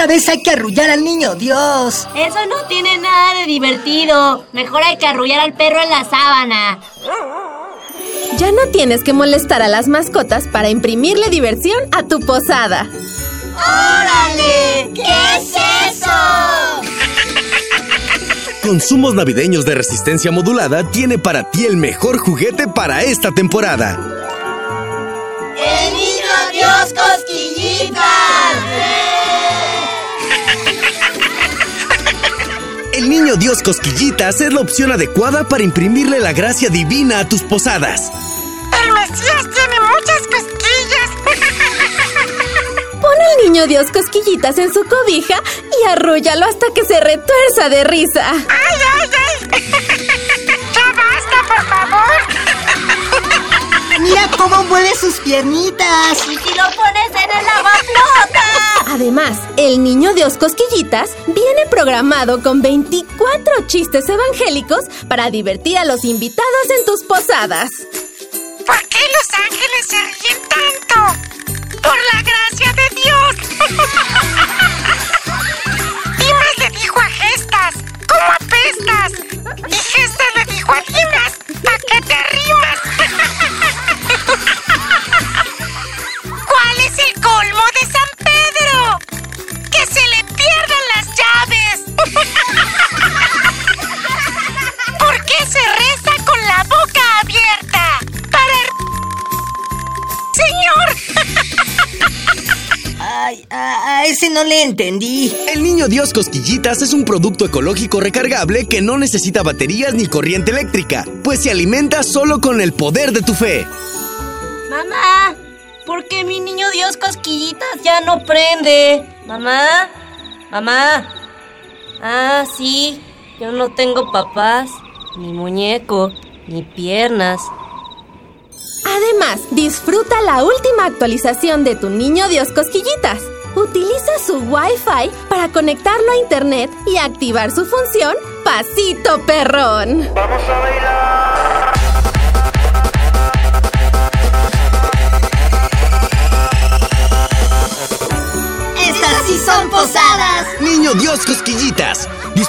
¡Otra vez hay que arrullar al niño Dios! Eso no tiene nada de divertido. Mejor hay que arrullar al perro en la sábana. Ya no tienes que molestar a las mascotas para imprimirle diversión a tu posada. ¡Órale! ¿Qué es eso? Consumos navideños de resistencia modulada tiene para ti el mejor juguete para esta temporada. ¡El niño Dios cosquillitas! El niño Dios Cosquillitas es la opción adecuada para imprimirle la gracia divina a tus posadas. El Mesías tiene muchas cosquillas. Pon al niño Dios cosquillitas en su cobija y arrúllalo hasta que se retuerza de risa. ¡Ay, ay, ay! ¡Ya basta, por favor! ¡Mira cómo mueve sus piernitas! ¿Y si lo pones en el lavaflota? Además, el niño Dios Cosquillitas viene programado con 24 chistes evangélicos para divertir a los invitados en tus posadas. ¿Por qué los ángeles se ríen tanto? ¡Por la gracia de Dios! Dimas le dijo a Gestas, ¿cómo apestas? Y Gestas le dijo a Dimas, ¿pa' qué te rimas? el colmo de San Pedro? ¡Que se le pierdan las llaves! ¿Por qué se reza con la boca abierta? Para... Señor. ¡Ay, a, a ese no le entendí! El niño Dios Cosquillitas es un producto ecológico recargable que no necesita baterías ni corriente eléctrica, pues se alimenta solo con el poder de tu fe. Mamá, ¿por qué mi niño Dios cosquillitas ya no prende? Mamá, mamá. Ah, sí, yo no tengo papás, ni muñeco, ni piernas. Además, disfruta la última actualización de tu niño Dios Cosquillitas. Utiliza su Wi-Fi para conectarlo a internet y activar su función Pasito Perrón. Vamos a bailar.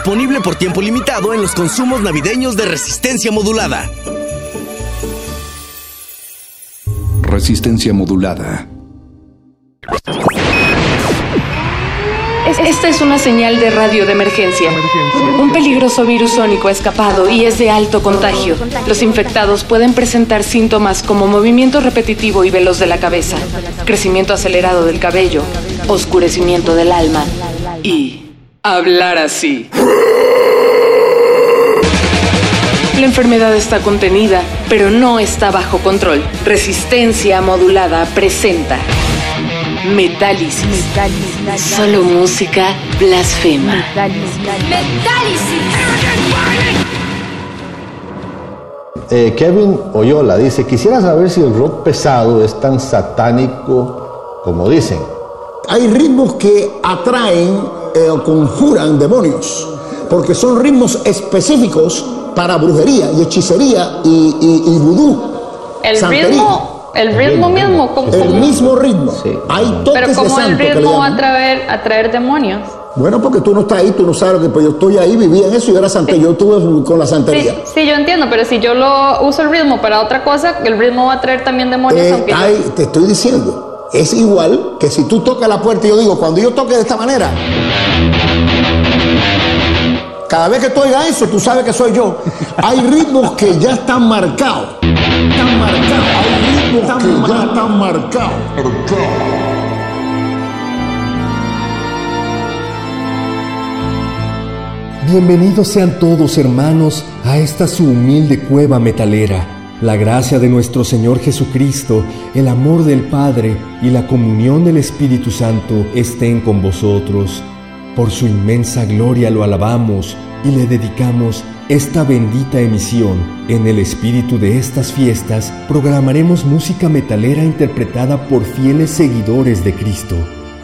Disponible por tiempo limitado en los consumos navideños de resistencia modulada. Resistencia modulada. Es- Esta es una señal de radio de emergencia. Un peligroso virus sónico ha escapado y es de alto contagio. Los infectados pueden presentar síntomas como movimiento repetitivo y veloz de la cabeza, crecimiento acelerado del cabello, oscurecimiento del alma y hablar así. La enfermedad está contenida, pero no está bajo control. Resistencia modulada presenta Metálisis. Solo música blasfema. Eh, Kevin Oyola dice, quisiera saber si el rock pesado es tan satánico como dicen. Hay ritmos que atraen eh, conjuran demonios, porque son ritmos específicos para brujería y hechicería y, y- y vudú. El santería. ritmo, el ritmo mismo, como, El mismo ritmo. Hay toques pero de como el santo le ritmo va a traer, a traer demonios. Bueno, porque tú no estás ahí, tú no sabes lo que pues yo estoy ahí, vivía en eso y era santería. Yo estuve con la Sí, santería. sí, yo entiendo, pero si yo lo uso el ritmo para otra cosa, el ritmo va a traer también demonios, Eh, aunque yo- hay- te estoy diciendo, es igual que si tú tocas la puerta y yo digo, cuando yo toque de esta manera, Cada vez que tú oigas eso, tú sabes que soy yo. Hay ritmos que ya están marcados. Están marcados. Hay ritmos que ya están marcados. Bienvenidos sean todos hermanos a esta su humilde cueva metalera. La gracia de nuestro Señor Jesucristo, el amor del Padre y la comunión del Espíritu Santo estén con vosotros. Por su inmensa gloria lo alabamos y le dedicamos esta bendita emisión. En el espíritu de estas fiestas programaremos música metalera interpretada por fieles seguidores de Cristo.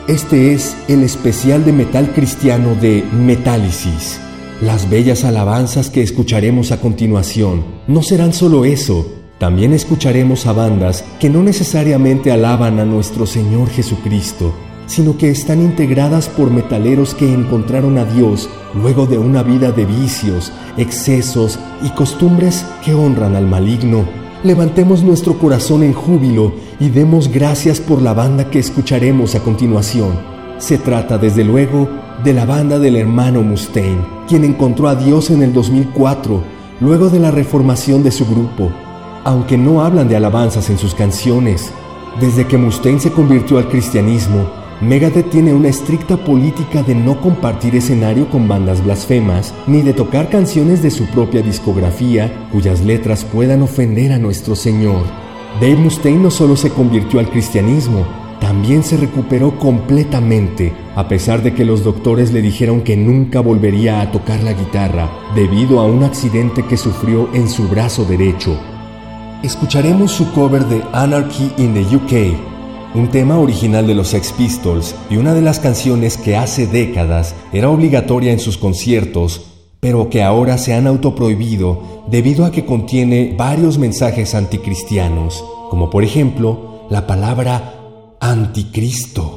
Este es el especial de metal cristiano de Metálisis. Las bellas alabanzas que escucharemos a continuación no serán solo eso, también escucharemos a bandas que no necesariamente alaban a nuestro Señor Jesucristo, sino que están integradas por metaleros que encontraron a Dios luego de una vida de vicios, excesos y costumbres que honran al maligno. Levantemos nuestro corazón en júbilo y demos gracias por la banda que escucharemos a continuación. Se trata desde luego de la banda del hermano Mustaine, quien encontró a Dios en el 2004, luego de la reformación de su grupo. Aunque no hablan de alabanzas en sus canciones, desde que Mustaine se convirtió al cristianismo, Megadeth tiene una estricta política de no compartir escenario con bandas blasfemas, ni de tocar canciones de su propia discografía cuyas letras puedan ofender a nuestro Señor. Dave Mustaine no solo se convirtió al cristianismo, también se recuperó completamente, a pesar de que los doctores le dijeron que nunca volvería a tocar la guitarra debido a un accidente que sufrió en su brazo derecho. Escucharemos su cover de Anarchy in the UK, un tema original de los Sex Pistols y una de las canciones que hace décadas era obligatoria en sus conciertos, pero que ahora se han autoprohibido debido a que contiene varios mensajes anticristianos, como por ejemplo la palabra anticristo.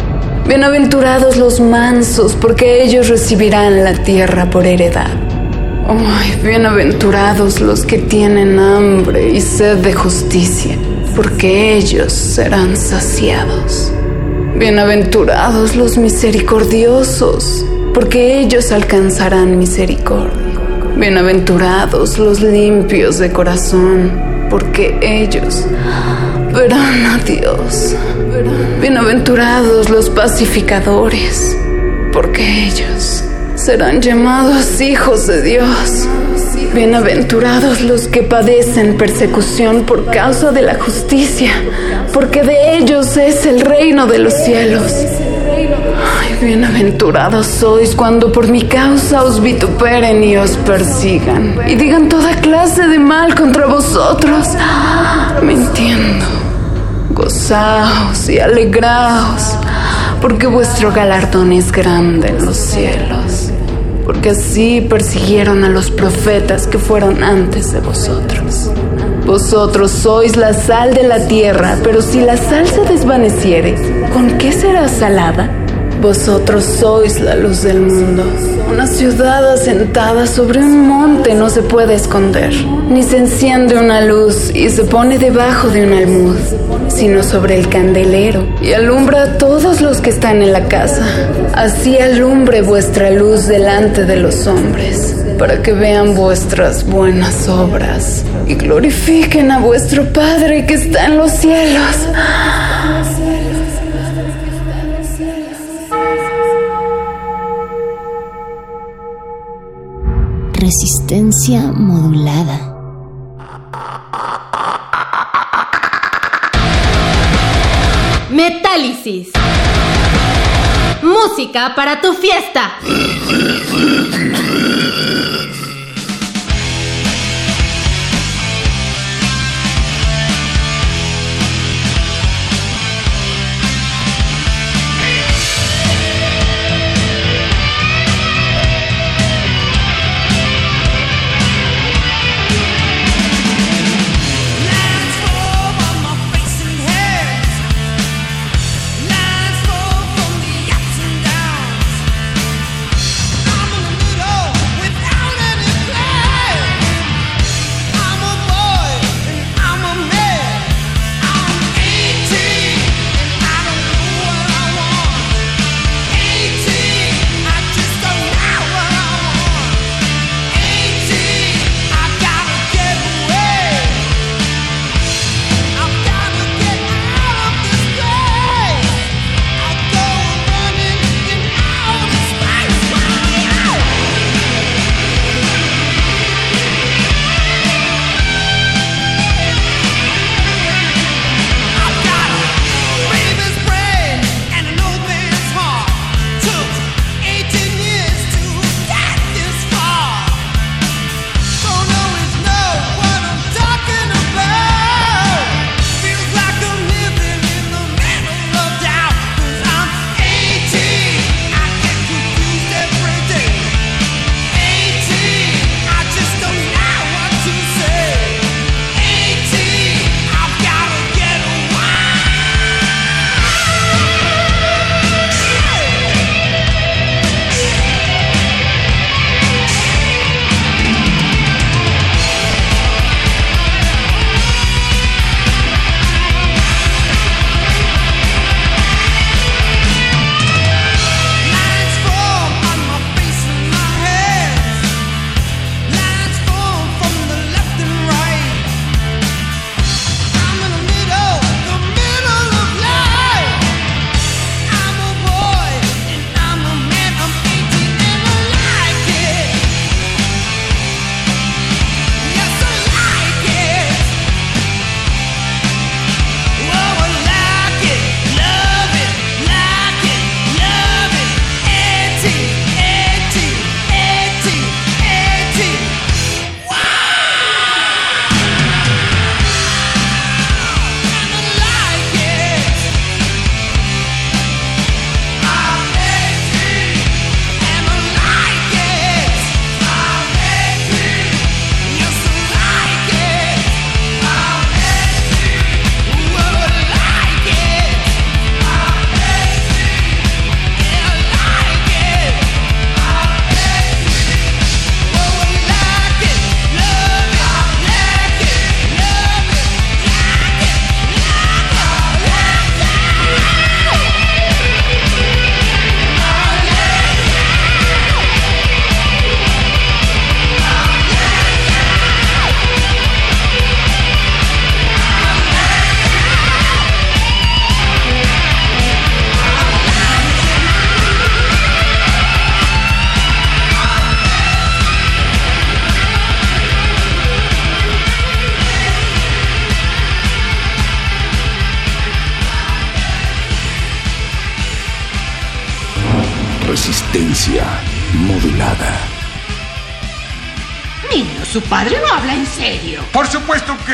Bienaventurados los mansos, porque ellos recibirán la tierra por heredad. Ay, bienaventurados los que tienen hambre y sed de justicia, porque ellos serán saciados. Bienaventurados los misericordiosos, porque ellos alcanzarán misericordia. Bienaventurados los limpios de corazón, porque ellos verán a Dios. Bienaventurados los pacificadores, porque ellos serán llamados hijos de Dios. Bienaventurados los que padecen persecución por causa de la justicia, porque de ellos es el reino de los cielos. Ay, bienaventurados sois cuando por mi causa os vituperen y os persigan, y digan toda clase de mal contra vosotros, mintiendo. Gozaos y alegraos, porque vuestro galardón es grande en los cielos, porque así persiguieron a los profetas que fueron antes de vosotros. Vosotros sois la sal de la tierra, pero si la sal se desvaneciere, ¿con qué será salada? Vosotros sois la luz del mundo. Una ciudad asentada sobre un monte no se puede esconder, ni se enciende una luz y se pone debajo de un almud, sino sobre el candelero y alumbra a todos los que están en la casa. Así alumbre vuestra luz delante de los hombres, para que vean vuestras buenas obras y glorifiquen a vuestro Padre que está en los cielos. Resistencia modulada. Metálisis. Música para tu fiesta.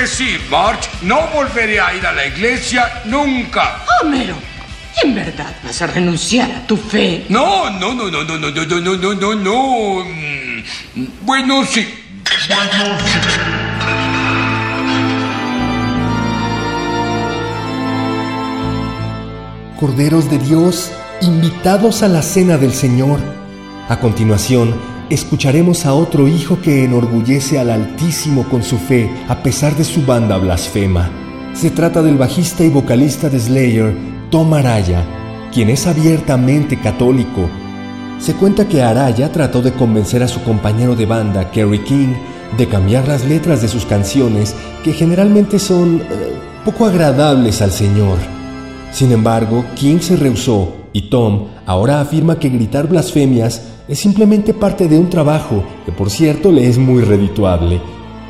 Sí, March. No volveré a ir a la iglesia nunca. Homero, ¿en verdad vas a renunciar a tu fe? No, no, no, no, no, no, no, no, no, no, no, no. Mm, Bueno, sí. Corderos de Dios, invitados a la cena del Señor. A continuación, escucharemos a otro hijo que enorgullece al Altísimo con su fe a pesar de su banda blasfema. Se trata del bajista y vocalista de Slayer, Tom Araya, quien es abiertamente católico. Se cuenta que Araya trató de convencer a su compañero de banda, Kerry King, de cambiar las letras de sus canciones, que generalmente son eh, poco agradables al Señor. Sin embargo, King se rehusó y Tom ahora afirma que gritar blasfemias es simplemente parte de un trabajo que por cierto le es muy redituable.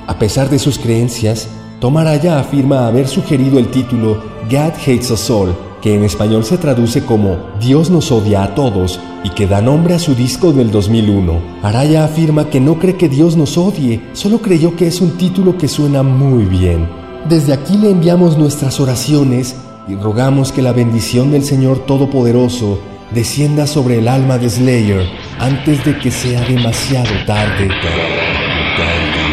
A pesar de sus creencias, Tom Araya afirma haber sugerido el título God Hates Us All, que en español se traduce como Dios nos odia a todos y que da nombre a su disco del 2001. Araya afirma que no cree que Dios nos odie, solo creyó que es un título que suena muy bien. Desde aquí le enviamos nuestras oraciones y rogamos que la bendición del Señor Todopoderoso descienda sobre el alma de Slayer antes de que sea demasiado tarde. Modulada.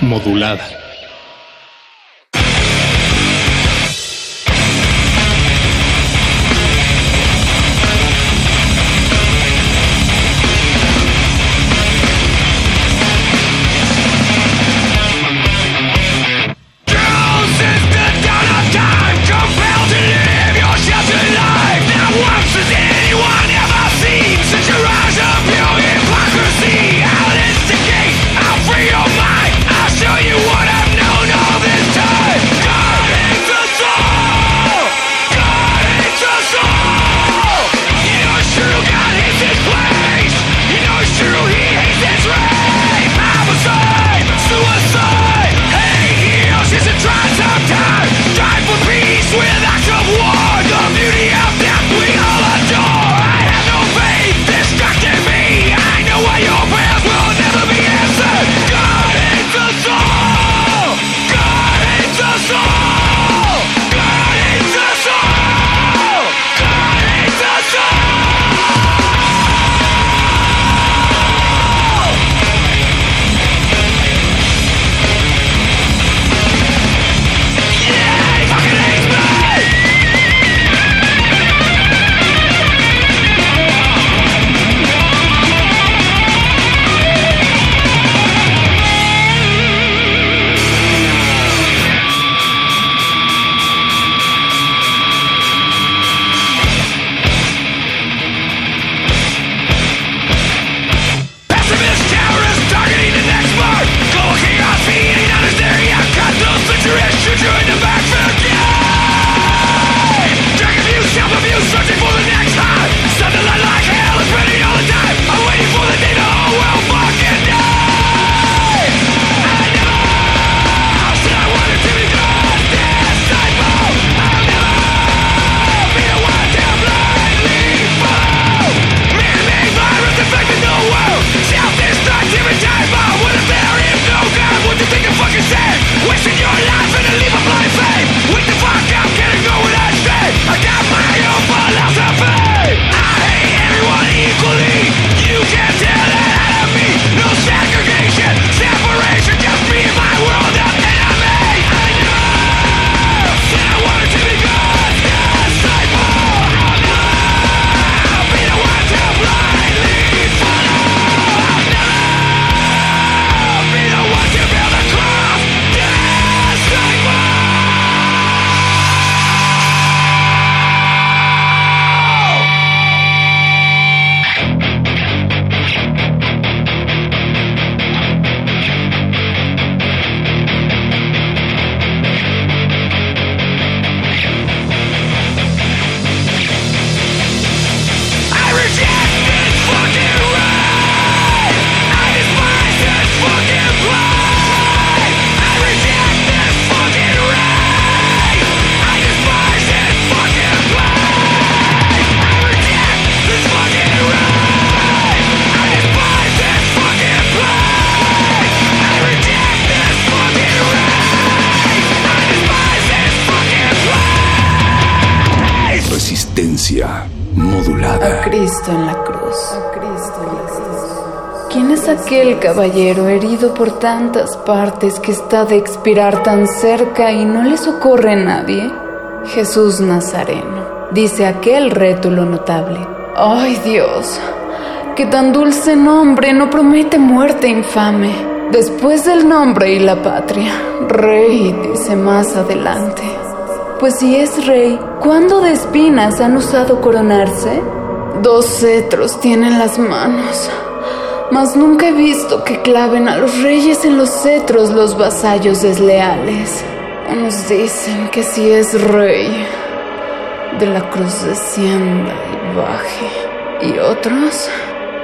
modulada. Caballero herido por tantas partes que está de expirar tan cerca y no le socorre nadie? Jesús Nazareno, dice aquel rétulo notable. ¡Ay Dios! Que tan dulce nombre no promete muerte infame. Después del nombre y la patria, rey, dice más adelante. Pues si es rey, ¿cuándo de espinas han usado coronarse? Dos cetros tienen las manos, mas nunca he visto que claven a los reyes en los cetros los vasallos desleales. Unos dicen que si es rey, de la cruz descienda y baje, y otros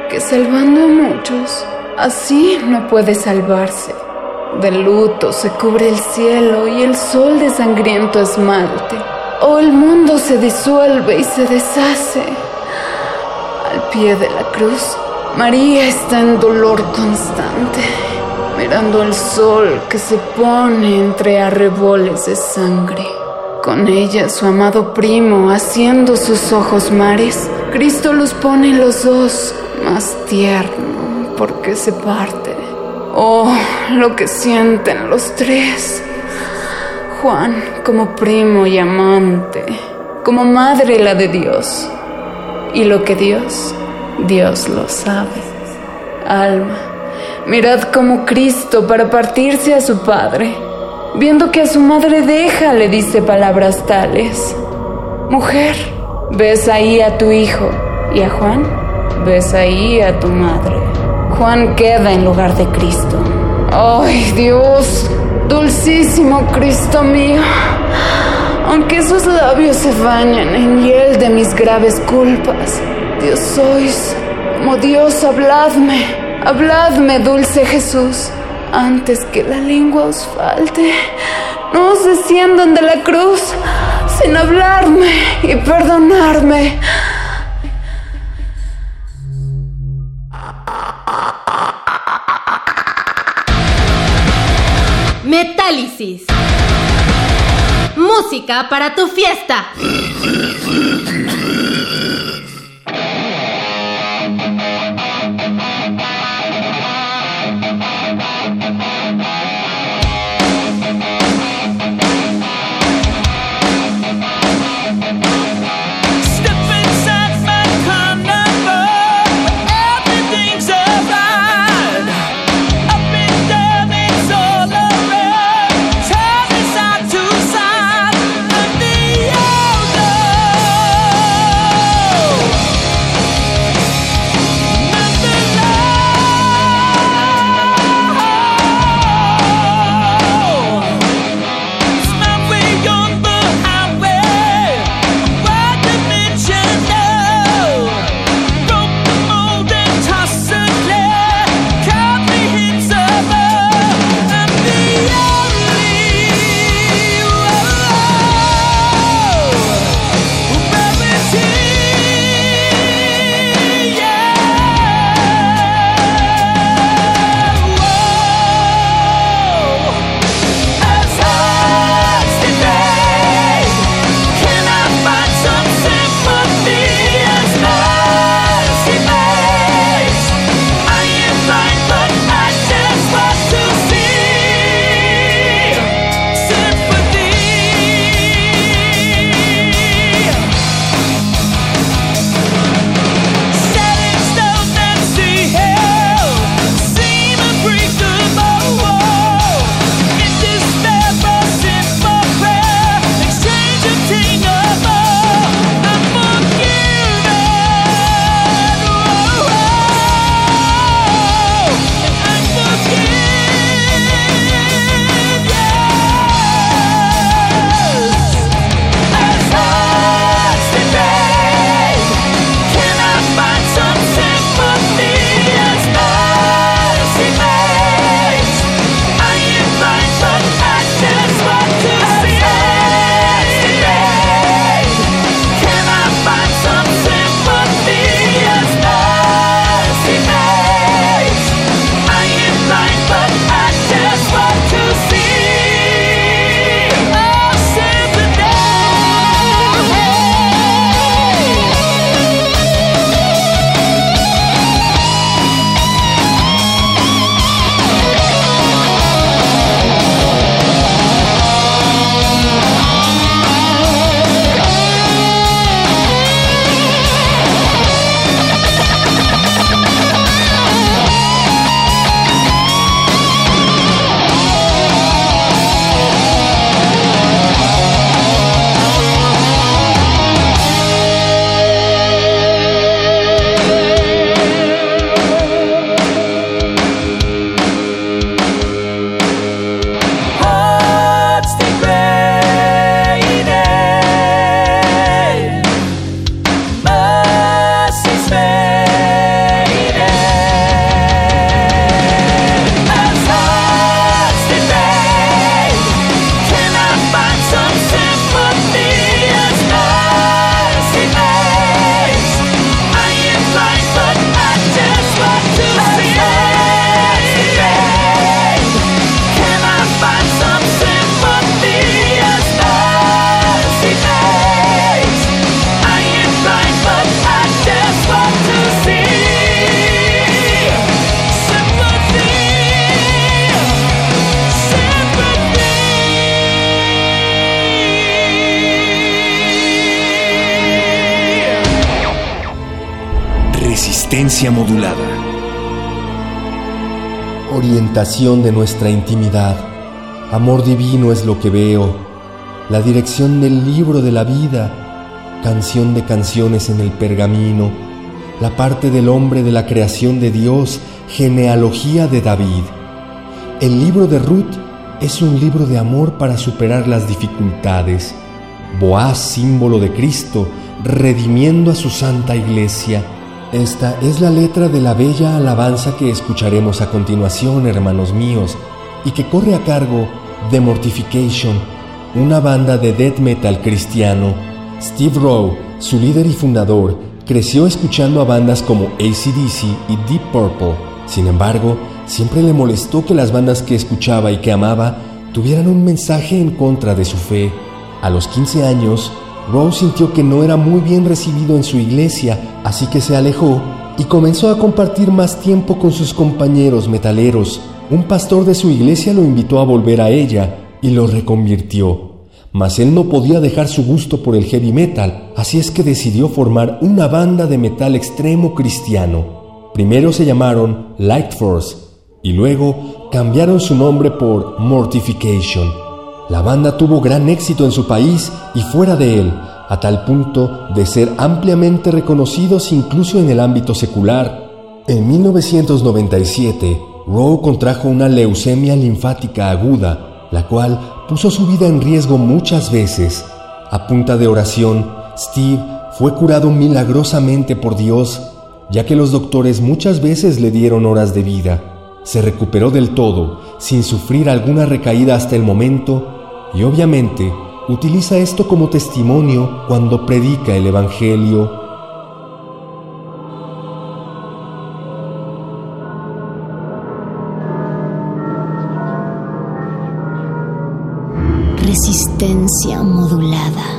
que salvando a muchos, así no puede salvarse. De luto se cubre el cielo y el sol de sangriento esmalte. O el mundo se disuelve y se deshace. Al pie de la cruz, María está en dolor constante, mirando el sol que se pone entre arreboles de sangre. Con ella su amado primo, haciendo sus ojos mares, Cristo los pone los dos más tierno porque se parte. Oh, lo que sienten los tres. Juan como primo y amante, como madre la de Dios. Y lo que Dios, Dios lo sabe. Alma, mirad como Cristo para partirse a su Padre, viendo que a su madre deja, le dice palabras tales. Mujer, ves ahí a tu hijo y a Juan, ves ahí a tu madre. Juan queda en lugar de Cristo. ¡Ay, Dios! Dulcísimo Cristo mío. Aunque esos labios se bañan en hiel de mis graves culpas, Dios sois. Como Dios, habladme. Habladme, dulce Jesús. Antes que la lengua os falte, no os desciendan de la cruz sin hablarme y perdonarme. Metálisis. Música para tu fiesta. De nuestra intimidad. Amor divino es lo que veo. La dirección del libro de la vida. Canción de canciones en el pergamino. La parte del hombre de la creación de Dios. Genealogía de David. El libro de Ruth es un libro de amor para superar las dificultades. Boaz, símbolo de Cristo, redimiendo a su santa iglesia. Esta es la letra de la bella alabanza que escucharemos a continuación, hermanos míos, y que corre a cargo de Mortification, una banda de death metal cristiano. Steve Rowe, su líder y fundador, creció escuchando a bandas como ACDC y Deep Purple. Sin embargo, siempre le molestó que las bandas que escuchaba y que amaba tuvieran un mensaje en contra de su fe. A los 15 años, Rose sintió que no era muy bien recibido en su iglesia, así que se alejó y comenzó a compartir más tiempo con sus compañeros metaleros. Un pastor de su iglesia lo invitó a volver a ella y lo reconvirtió. Mas él no podía dejar su gusto por el heavy metal, así es que decidió formar una banda de metal extremo cristiano. Primero se llamaron Light Force y luego cambiaron su nombre por Mortification. La banda tuvo gran éxito en su país y fuera de él, a tal punto de ser ampliamente reconocidos incluso en el ámbito secular. En 1997, Rowe contrajo una leucemia linfática aguda, la cual puso su vida en riesgo muchas veces. A punta de oración, Steve fue curado milagrosamente por Dios, ya que los doctores muchas veces le dieron horas de vida. Se recuperó del todo, sin sufrir alguna recaída hasta el momento, y obviamente utiliza esto como testimonio cuando predica el Evangelio. Resistencia modulada.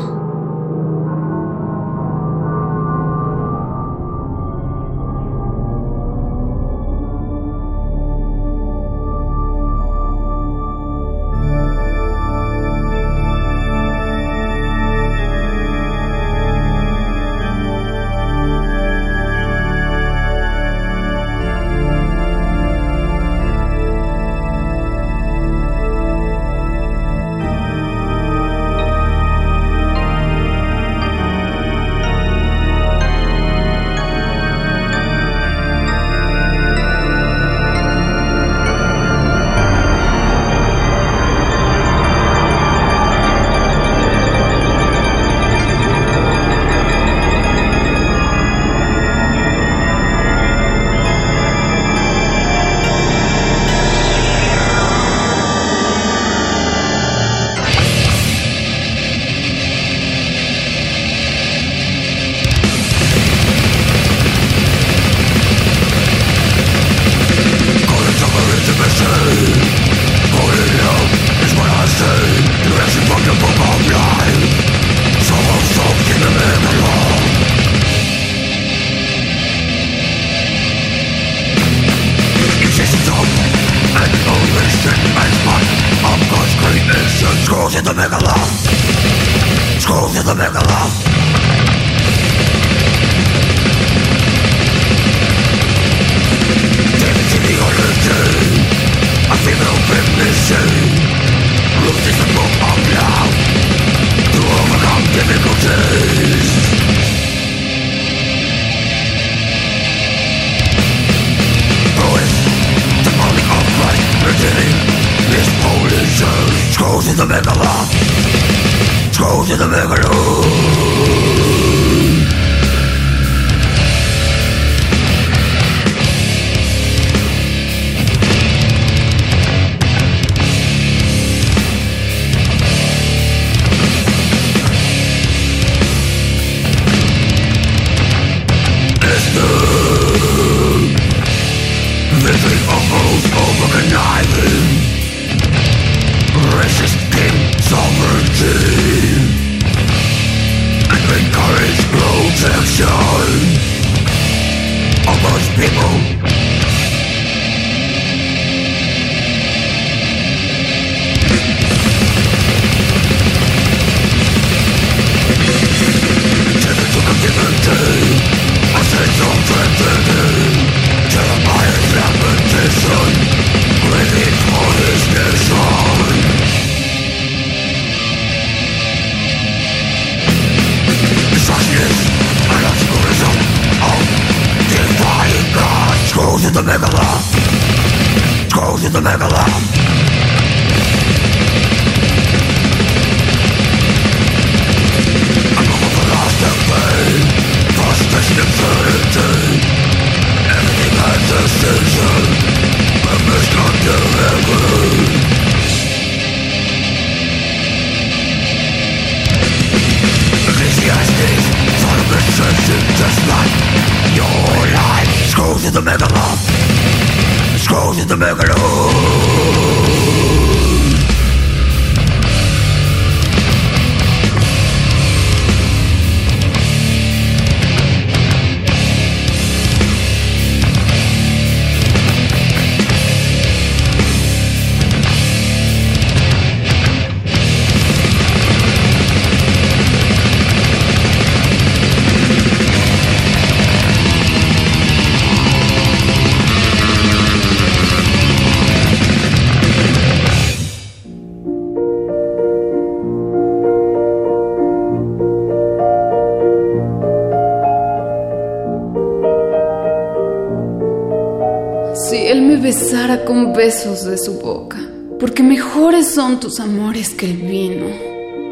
De su boca, porque mejores son tus amores que el vino,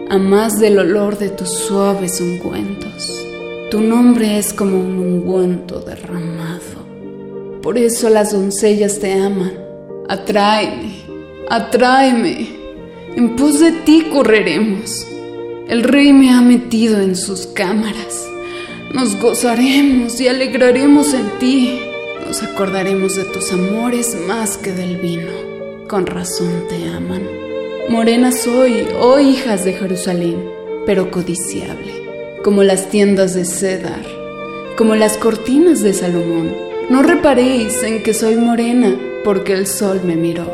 a más del olor de tus suaves ungüentos. Tu nombre es como un ungüento derramado. Por eso las doncellas te aman. Atráeme, atráeme. En pos de ti correremos. El rey me ha metido en sus cámaras. Nos gozaremos y alegraremos en ti. Acordaremos de tus amores más que del vino. Con razón te aman. Morena soy, oh hijas de Jerusalén, pero codiciable, como las tiendas de Cedar, como las cortinas de Salomón. No reparéis en que soy morena, porque el sol me miró.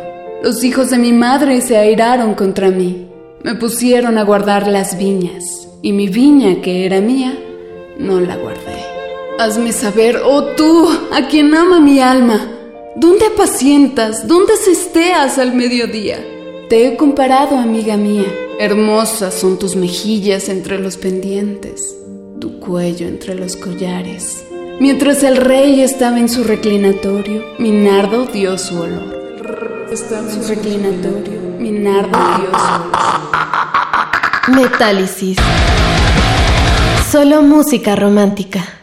Los hijos de mi madre se airaron contra mí. Me pusieron a guardar las viñas, y mi viña, que era mía, no la guardé. Hazme saber, oh tú, a quien ama mi alma, ¿dónde apacientas, dónde cesteas al mediodía? Te he comparado, amiga mía. Hermosas son tus mejillas entre los pendientes, tu cuello entre los collares. Mientras el rey estaba en su reclinatorio, mi nardo dio su olor. Estaba en su reclinatorio, mi nardo dio su olor. Metálisis. Solo música romántica.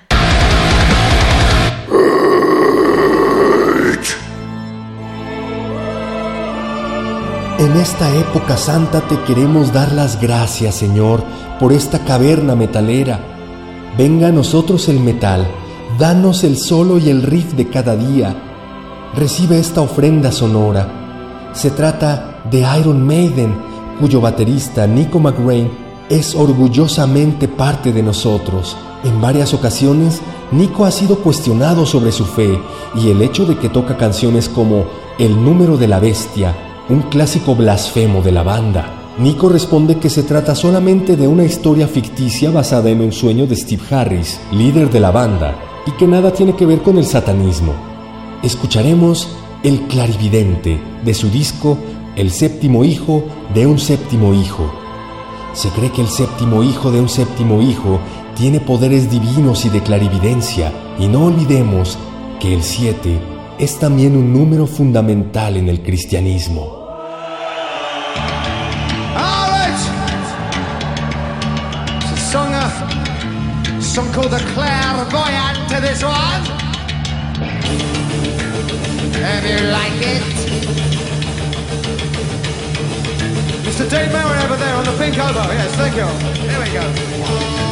En esta época santa te queremos dar las gracias, Señor, por esta caverna metalera. Venga a nosotros el metal, danos el solo y el riff de cada día. Recibe esta ofrenda sonora. Se trata de Iron Maiden, cuyo baterista Nico McRae es orgullosamente parte de nosotros. En varias ocasiones, Nico ha sido cuestionado sobre su fe y el hecho de que toca canciones como El número de la bestia, un clásico blasfemo de la banda. Nico responde que se trata solamente de una historia ficticia basada en un sueño de Steve Harris, líder de la banda, y que nada tiene que ver con el satanismo. Escucharemos El clarividente de su disco El séptimo hijo de un séptimo hijo. Se cree que el séptimo hijo de un séptimo hijo tiene poderes divinos y de clarividencia, y no olvidemos que el 7 es también un número fundamental en el cristianismo. Mr. Dave Merritt over there on the pink oboe. Yes, thank you. Here we go.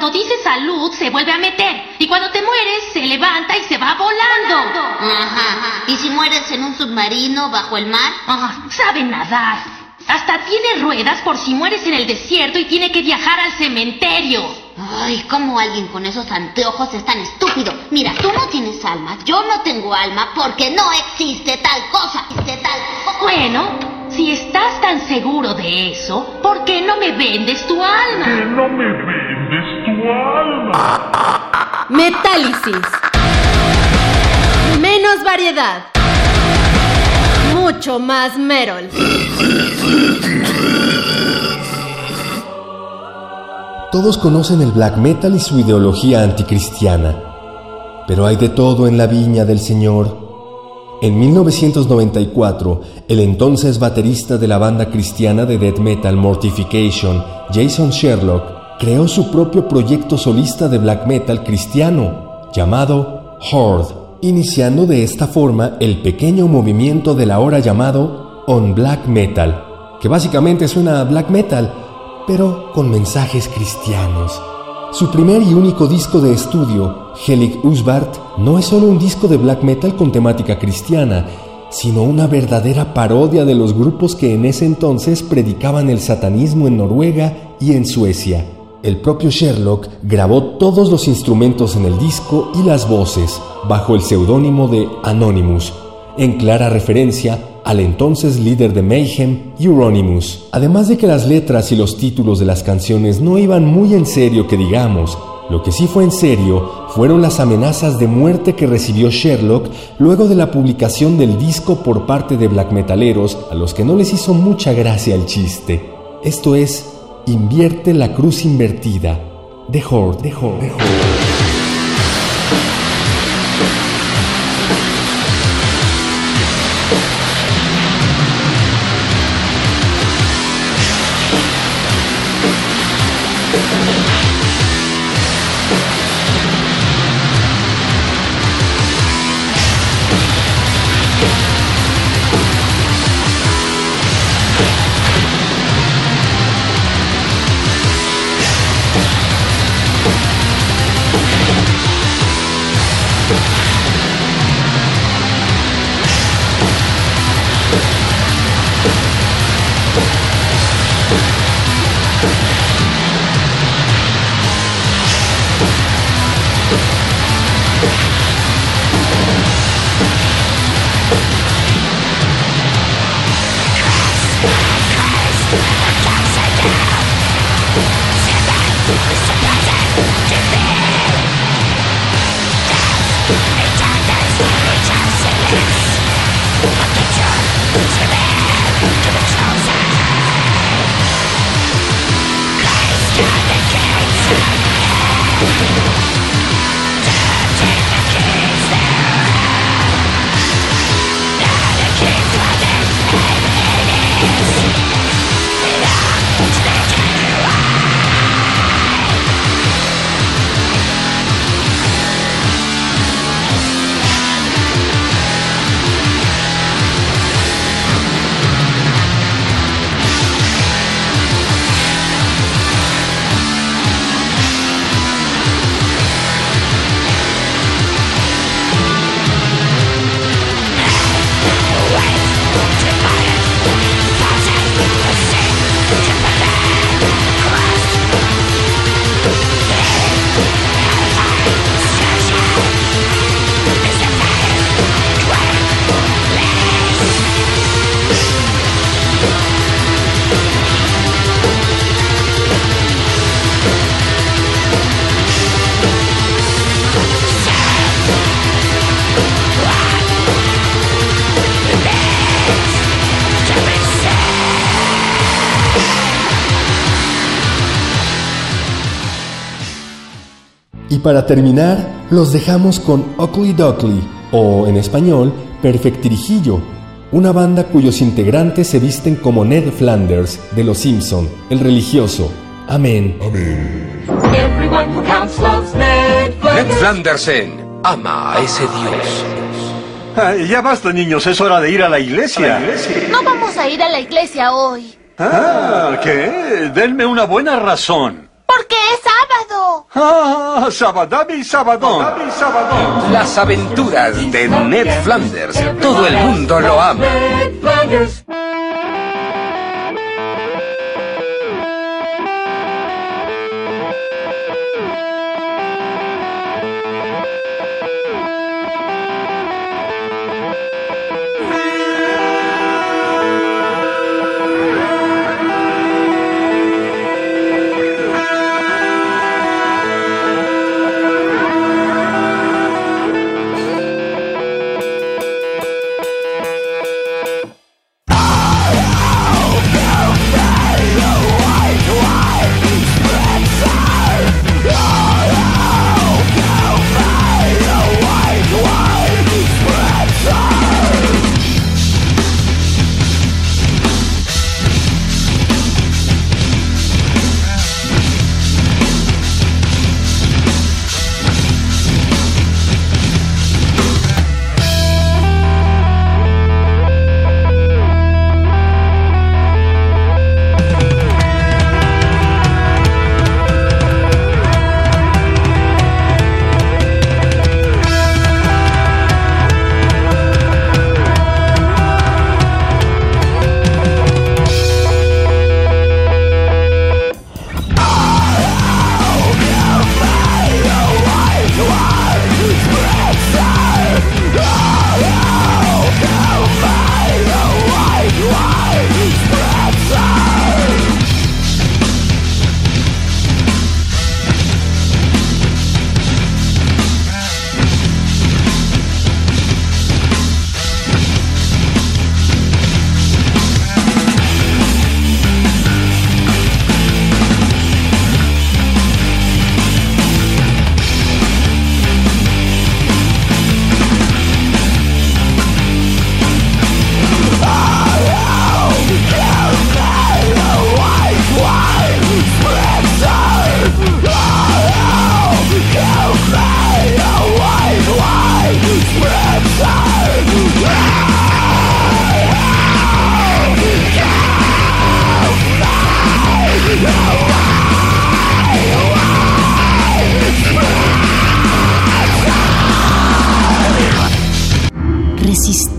Cuando dices salud se vuelve a meter. Y cuando te mueres se levanta y se va volando. Ajá. ¿Y si mueres en un submarino bajo el mar? Ah, sabe nadar. Hasta tiene ruedas por si mueres en el desierto y tiene que viajar al cementerio. Ay, ¿cómo alguien con esos anteojos es tan estúpido? Mira, tú no tienes alma, yo no tengo alma porque no existe tal cosa. Existe tal cosa. Bueno, si estás tan seguro de eso, ¿por qué no me vendes tu alma? no me vendes alma? Metálisis. Menos variedad. Mucho más Merol. Todos conocen el black metal y su ideología anticristiana, pero hay de todo en la viña del Señor. En 1994, el entonces baterista de la banda cristiana de death metal Mortification, Jason Sherlock, creó su propio proyecto solista de black metal cristiano, llamado Horde, iniciando de esta forma el pequeño movimiento del ahora llamado On Black Metal, que básicamente suena a black metal, pero con mensajes cristianos. Su primer y único disco de estudio, Helig Usbart, no es solo un disco de black metal con temática cristiana, sino una verdadera parodia de los grupos que en ese entonces predicaban el satanismo en Noruega y en Suecia. El propio Sherlock grabó todos los instrumentos en el disco y las voces bajo el seudónimo de Anonymous, en clara referencia al entonces líder de Mayhem, Euronymous. Además de que las letras y los títulos de las canciones no iban muy en serio que digamos, lo que sí fue en serio fueron las amenazas de muerte que recibió Sherlock luego de la publicación del disco por parte de black metaleros a los que no les hizo mucha gracia el chiste. Esto es, invierte la cruz invertida. The Horde, The Horde. Para terminar, los dejamos con Ugly Duckly, o en español, Perfectirijillo, una banda cuyos integrantes se visten como Ned Flanders de Los Simpson, el religioso. Amén. Ned Flandersen ama a ese dios. Ay, ya basta, niños, es hora de ir a la iglesia. No vamos a ir a la iglesia hoy. Ah, ¿qué? Denme una buena razón. Porque es sábado. Ah, Sabadabi Sabadón. Las aventuras de Ned Flanders. Todo el mundo lo ama.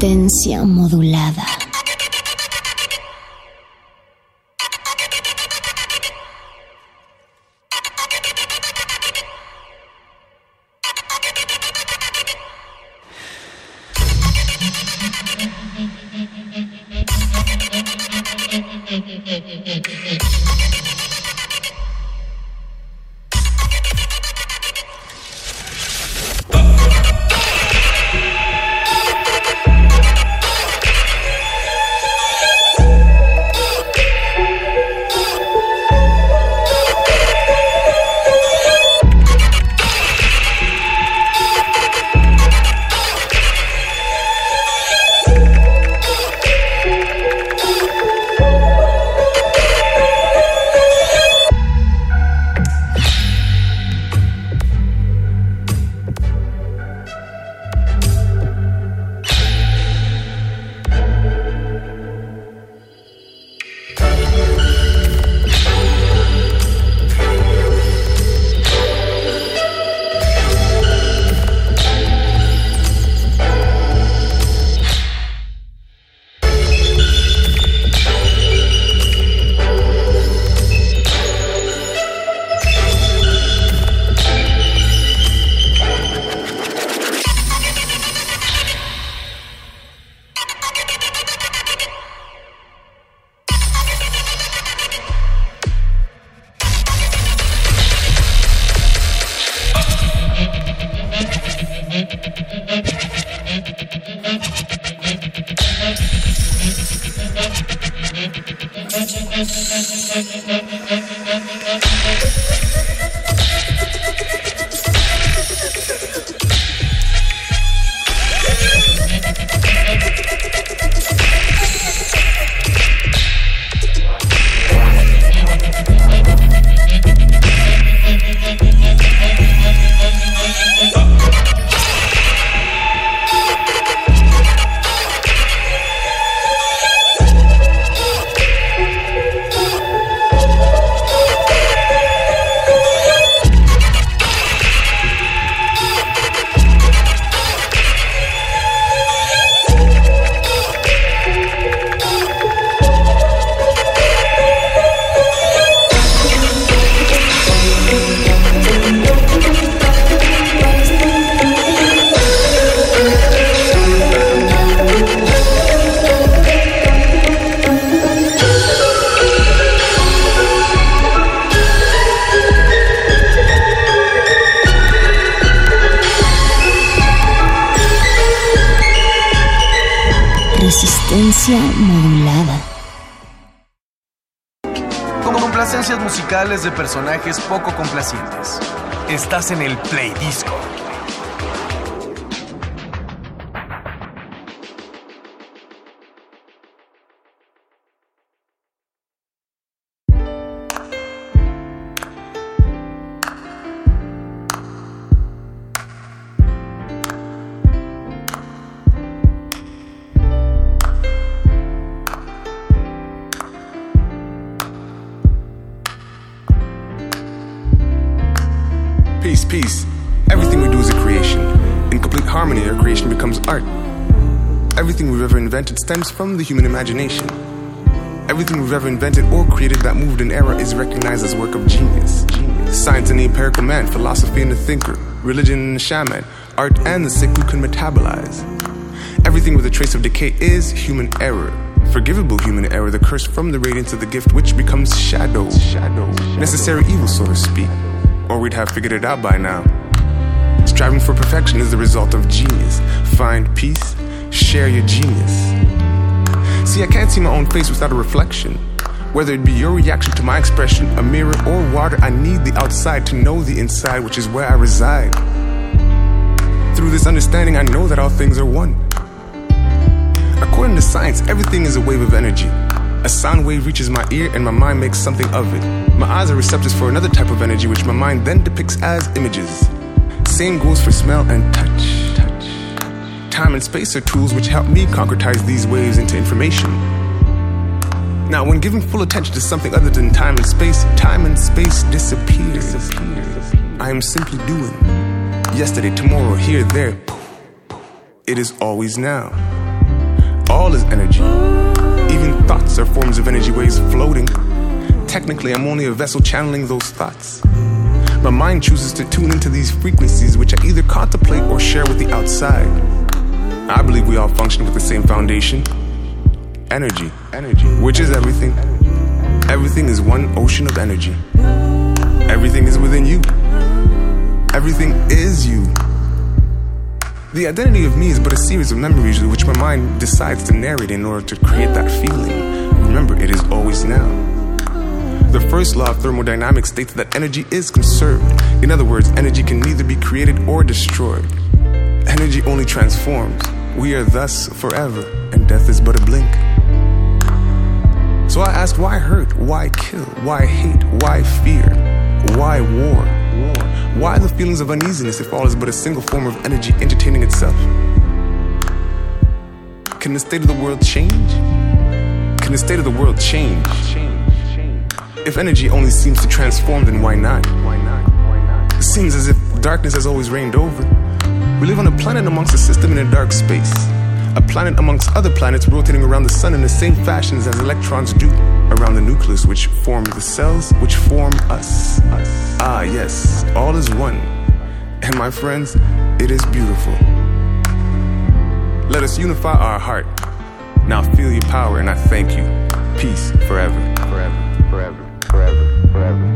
Resistencia modulada. De personajes poco complacientes. Estás en el Play Disco. Stems from the human imagination. Everything we've ever invented or created that moved an era is recognized as work of genius. genius. Science and the empirical man, philosophy and the thinker, religion and the shaman, art and the sick who can metabolize. Everything with a trace of decay is human error. Forgivable human error, the curse from the radiance of the gift which becomes shadow. Necessary evil, so to speak. Or we'd have figured it out by now. Striving for perfection is the result of genius. Find peace, share your genius. See, I can't see my own face without a reflection. Whether it be your reaction to my expression, a mirror, or water, I need the outside to know the inside, which is where I reside. Through this understanding, I know that all things are one. According to science, everything is a wave of energy. A sound wave reaches my ear and my mind makes something of it. My eyes are receptors for another type of energy, which my mind then depicts as images. Same goes for smell and touch. Time and space are tools which help me concretize these waves into information. Now, when giving full attention to something other than time and space, time and space disappears. I am simply doing. Yesterday, tomorrow, here, there. It is always now. All is energy. Even thoughts are forms of energy waves floating. Technically, I'm only a vessel channeling those thoughts. My mind chooses to tune into these frequencies, which I either contemplate or share with the outside. I believe we all function with the same foundation energy, energy, which is everything. Everything is one ocean of energy. Everything is within you. Everything is you. The identity of me is but a series of memories which my mind decides to narrate in order to create that feeling. Remember, it is always now. The first law of thermodynamics states that energy is conserved. In other words, energy can neither be created or destroyed. Energy only transforms. We are thus forever, and death is but a blink. So I asked, why hurt? Why kill? Why hate? Why fear? Why war? War. Why the feelings of uneasiness if all is but a single form of energy entertaining itself? Can the state of the world change? Can the state of the world change? If energy only seems to transform, then why not? It seems as if darkness has always reigned over. We live on a planet amongst a system in a dark space. A planet amongst other planets rotating around the sun in the same fashions as electrons do around the nucleus, which form the cells which form us. Ah, yes, all is one. And my friends, it is beautiful. Let us unify our heart. Now feel your power, and I thank you. Peace forever, forever, forever, forever, forever,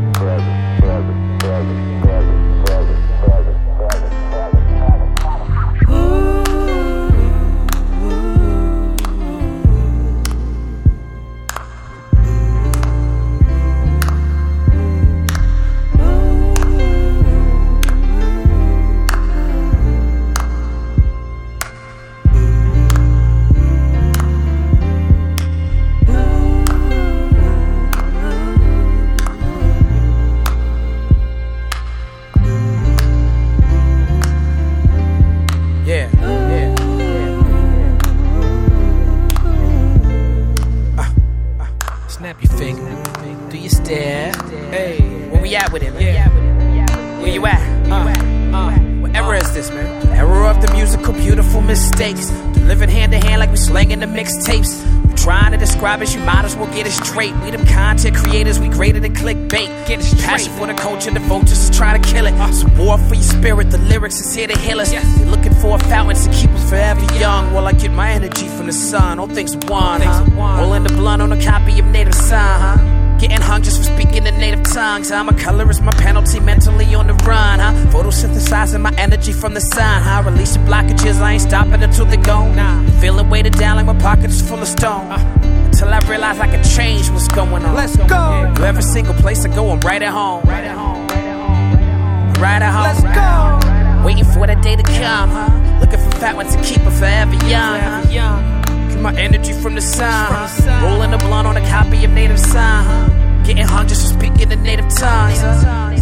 clickbait. Get it straight. Passion for the culture, the vultures is trying to kill it. It's a war for your spirit, the lyrics is here to heal us. They're looking for a fountain to keep us forever young. While I get my energy from the sun, all things one, huh? Rolling the blunt on a copy of Native Son, huh? Getting hung just for speaking the native tongues. I'm a colorist, my penalty mentally on the run, huh? Photosynthesizing my energy from the sun, huh? Releasing blockages, I ain't stopping until they're gone. Feeling weighted down like my pockets full of stone. Until I realize I can change what's going on. Let's go. Every single place I go, I'm right at home. Right at home. Right at home. Let's go. Waiting for that day to come, huh? Looking for fat ones to keep her forever young. huh? Get my energy from the sun. Rolling a blunt on a copy of Native Son. Getting hung just for speaking the native tongues. huh?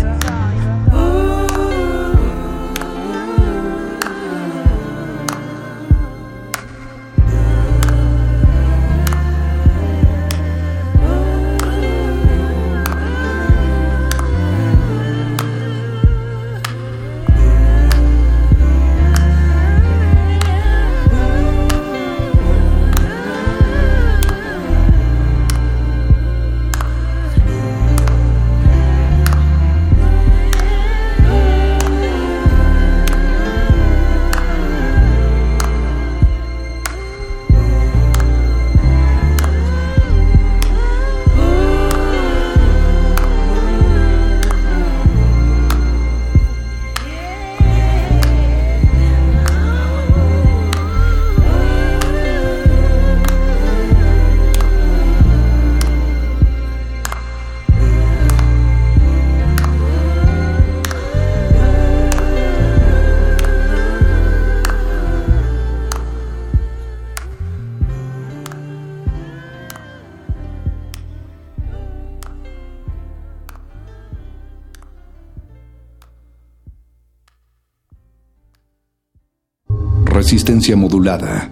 Resistencia modulada.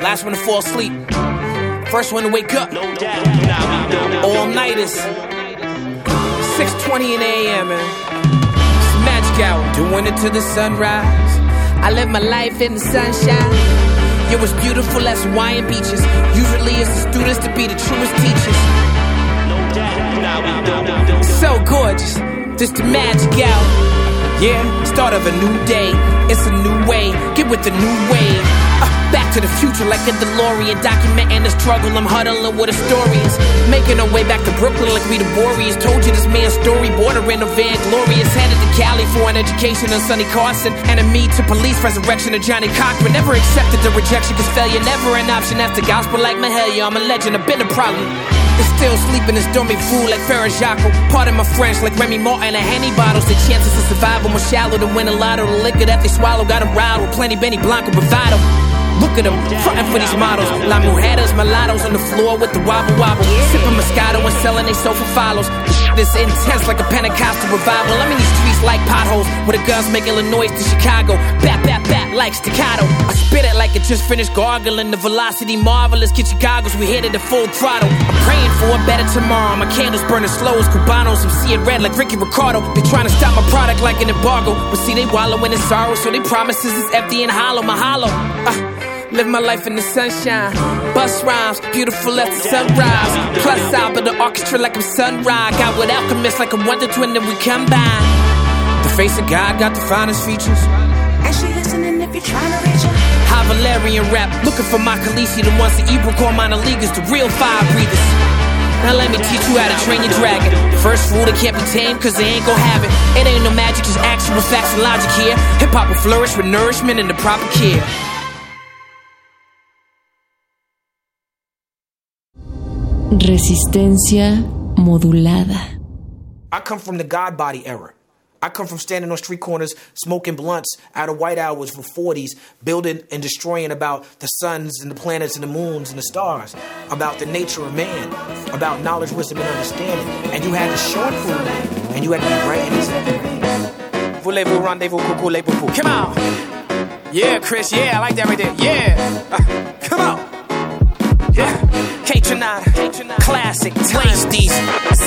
last one to fall asleep. First one to wake up. All nighters. 6:20 in the AM, man. Hour. Doing it to the sunrise. I live my life in the sunshine. It was beautiful as Hawaiian beaches. Usually it's the students to be the truest teachers. So gorgeous, just the magic out. Yeah, start of a new day. It's a new way. Get with the new wave. To the future like a DeLorean. Documenting the struggle. I'm huddling with historians. Making our way back to Brooklyn like we the Warriors. Told you this man's story. Bordering of Van Glorious. Headed to Cali for an education on Sonny Carson. Enemy to police. Resurrection of Johnnie Cochran. Never accepted the rejection cause failure never an option. After gospel like Mahalia. I'm a legend. I've been a problem. Still sleeping this dummy fool like Ferrajako. Pardon my French, like Remy Martin and Henny bottles. The chances of survival more shallow than win a lotto. The liquor that they swallow got them riled with plenty Benny Blanco bravado. Look at them, frontin' for these models. La mujeres, mulattoes on the floor with the wobble wobble. Sipping Moscato and selling they sofa follows. This intense like a Pentecostal revival. I'm in these streets like potholes where the guns make Illinois to Chicago. Bat, bat, bat like staccato. I spit it like it just finished gargling. The velocity marvelous. Get your goggles, we hit it at full throttle. I'm praying for a better tomorrow. My candles burning slow as Cubanos. I'm seeing red like Ricky Ricardo. They trying to stop my product like an embargo. But see, they wallowing in sorrow, so they promises is empty and hollow. My hollow. Uh, Live my life in the sunshine. Bus rhymes, beautiful as the sunrise. Plus but the orchestra like I'm sunrise. Got with alchemists like a wonder twin that we combine. The face of God got the finest features. And she listening if you're trying to reach her. High Valyrian rap, looking for my Khaleesi, the ones that Ebro call minor leaguers, the real fire breathers. Now let me teach you how to train your dragon. First rule, they can't be tamed, cause they ain't gon' have it. It ain't no magic, just actual facts and logic here. Hip hop will flourish with nourishment and the proper care. Resistencia modulada. I come from the God body era. I come from standing on street corners, smoking blunts out of white hours for 40s, building and destroying about the suns and the planets and the moons and the stars, about the nature of man, about knowledge, wisdom, and understanding. And you had to short prove it, and you had to be right in this. Voulez-vous rendezvous, coucou, les. Come on. Yeah, Chris, yeah, I like that right there. Yeah. Kaytranada, classic, taste these,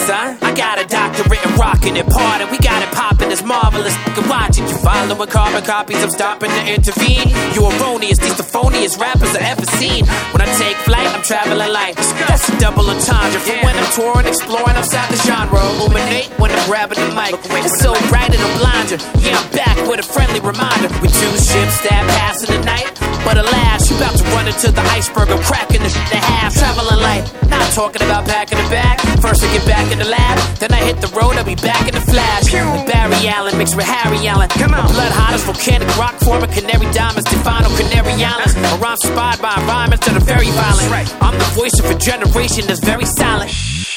son. I got a doctorate in rockin' and party. We got it poppin', it's marvelous. You can watch it. You following carbon copies, I'm stopping to intervene. You erroneous, these the phoniest rappers I ever seen. When I take flight, I'm traveling light. That's a double entendre. For when I'm touring, exploring outside the genre. Illuminate when I'm grabbing the mic. It's so bright it'll blind you. Yeah, I'm back with a friendly reminder. We two ships that passing the night. But alas, you about to run into the iceberg. I'm cracking the shit in half. Traveling light. Not talking about packing the back. First I get back in the lab, then I hit the road, I'll be back in the flash. With Barry Allen mixed with Harry Allen. Come on. Blood hot as volcanic rock former canary diamonds, Stefano Canary Islands. Uh-huh. My rhymes inspired by environments that are very violent. I'm the voice of a generation that's very silent.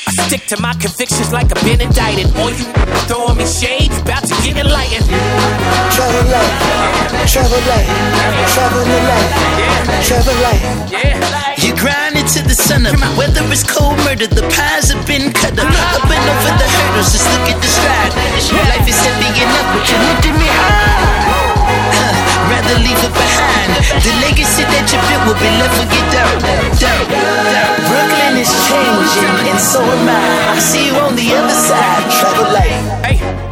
I stick to my convictions like I've been indicted. All you throwing me shade, you about to get enlightened. Travel light, travel light, travel the light, travel light. You grind it to the sun up. Whether it's cold murder, the pies have been cut up. Up and over the hurdles, just look at the stride. Life is heavy enough, but you lifted me high. Huh, Rather leave it behind. The legacy that you built will be left with your dirt. dirt, dirt. Brooklyn is changing, and so am I. I see you on the other side. Travel light. Hey, I'm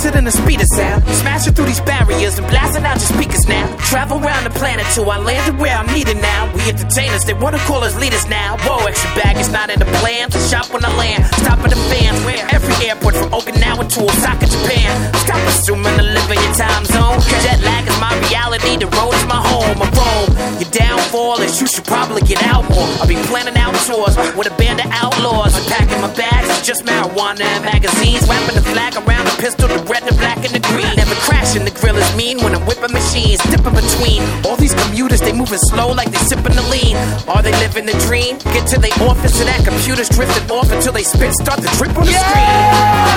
faster than the speed of sound. Smashing through these barriers and blasting out your speakers now. Travel around the planet till I landed where I'm needed now. We entertainers, they wanna call us leaders now. Whoa, extra bag is not in the plan. To shop when I land, stop the fans. Where every airport from Okinawa to Osaka, Japan. Stop assuming to live in your time zone. Jet lag is my reality, the road is my home. I roam. Your downfall is you should probably get out more. I'll be planning out tours with a band of outlaws. I'm packing my bags, just marijuana and magazines. Wrapping the flag around the pistol, the red, the black, and the green. Never crashing, the grill is mean when I'm whipping machines. Dipping between all these commuters, they moving slow like they sipping the lean. Are they living the dream? Get to the office and that computer's drifting off until they spit start to drip on the screen.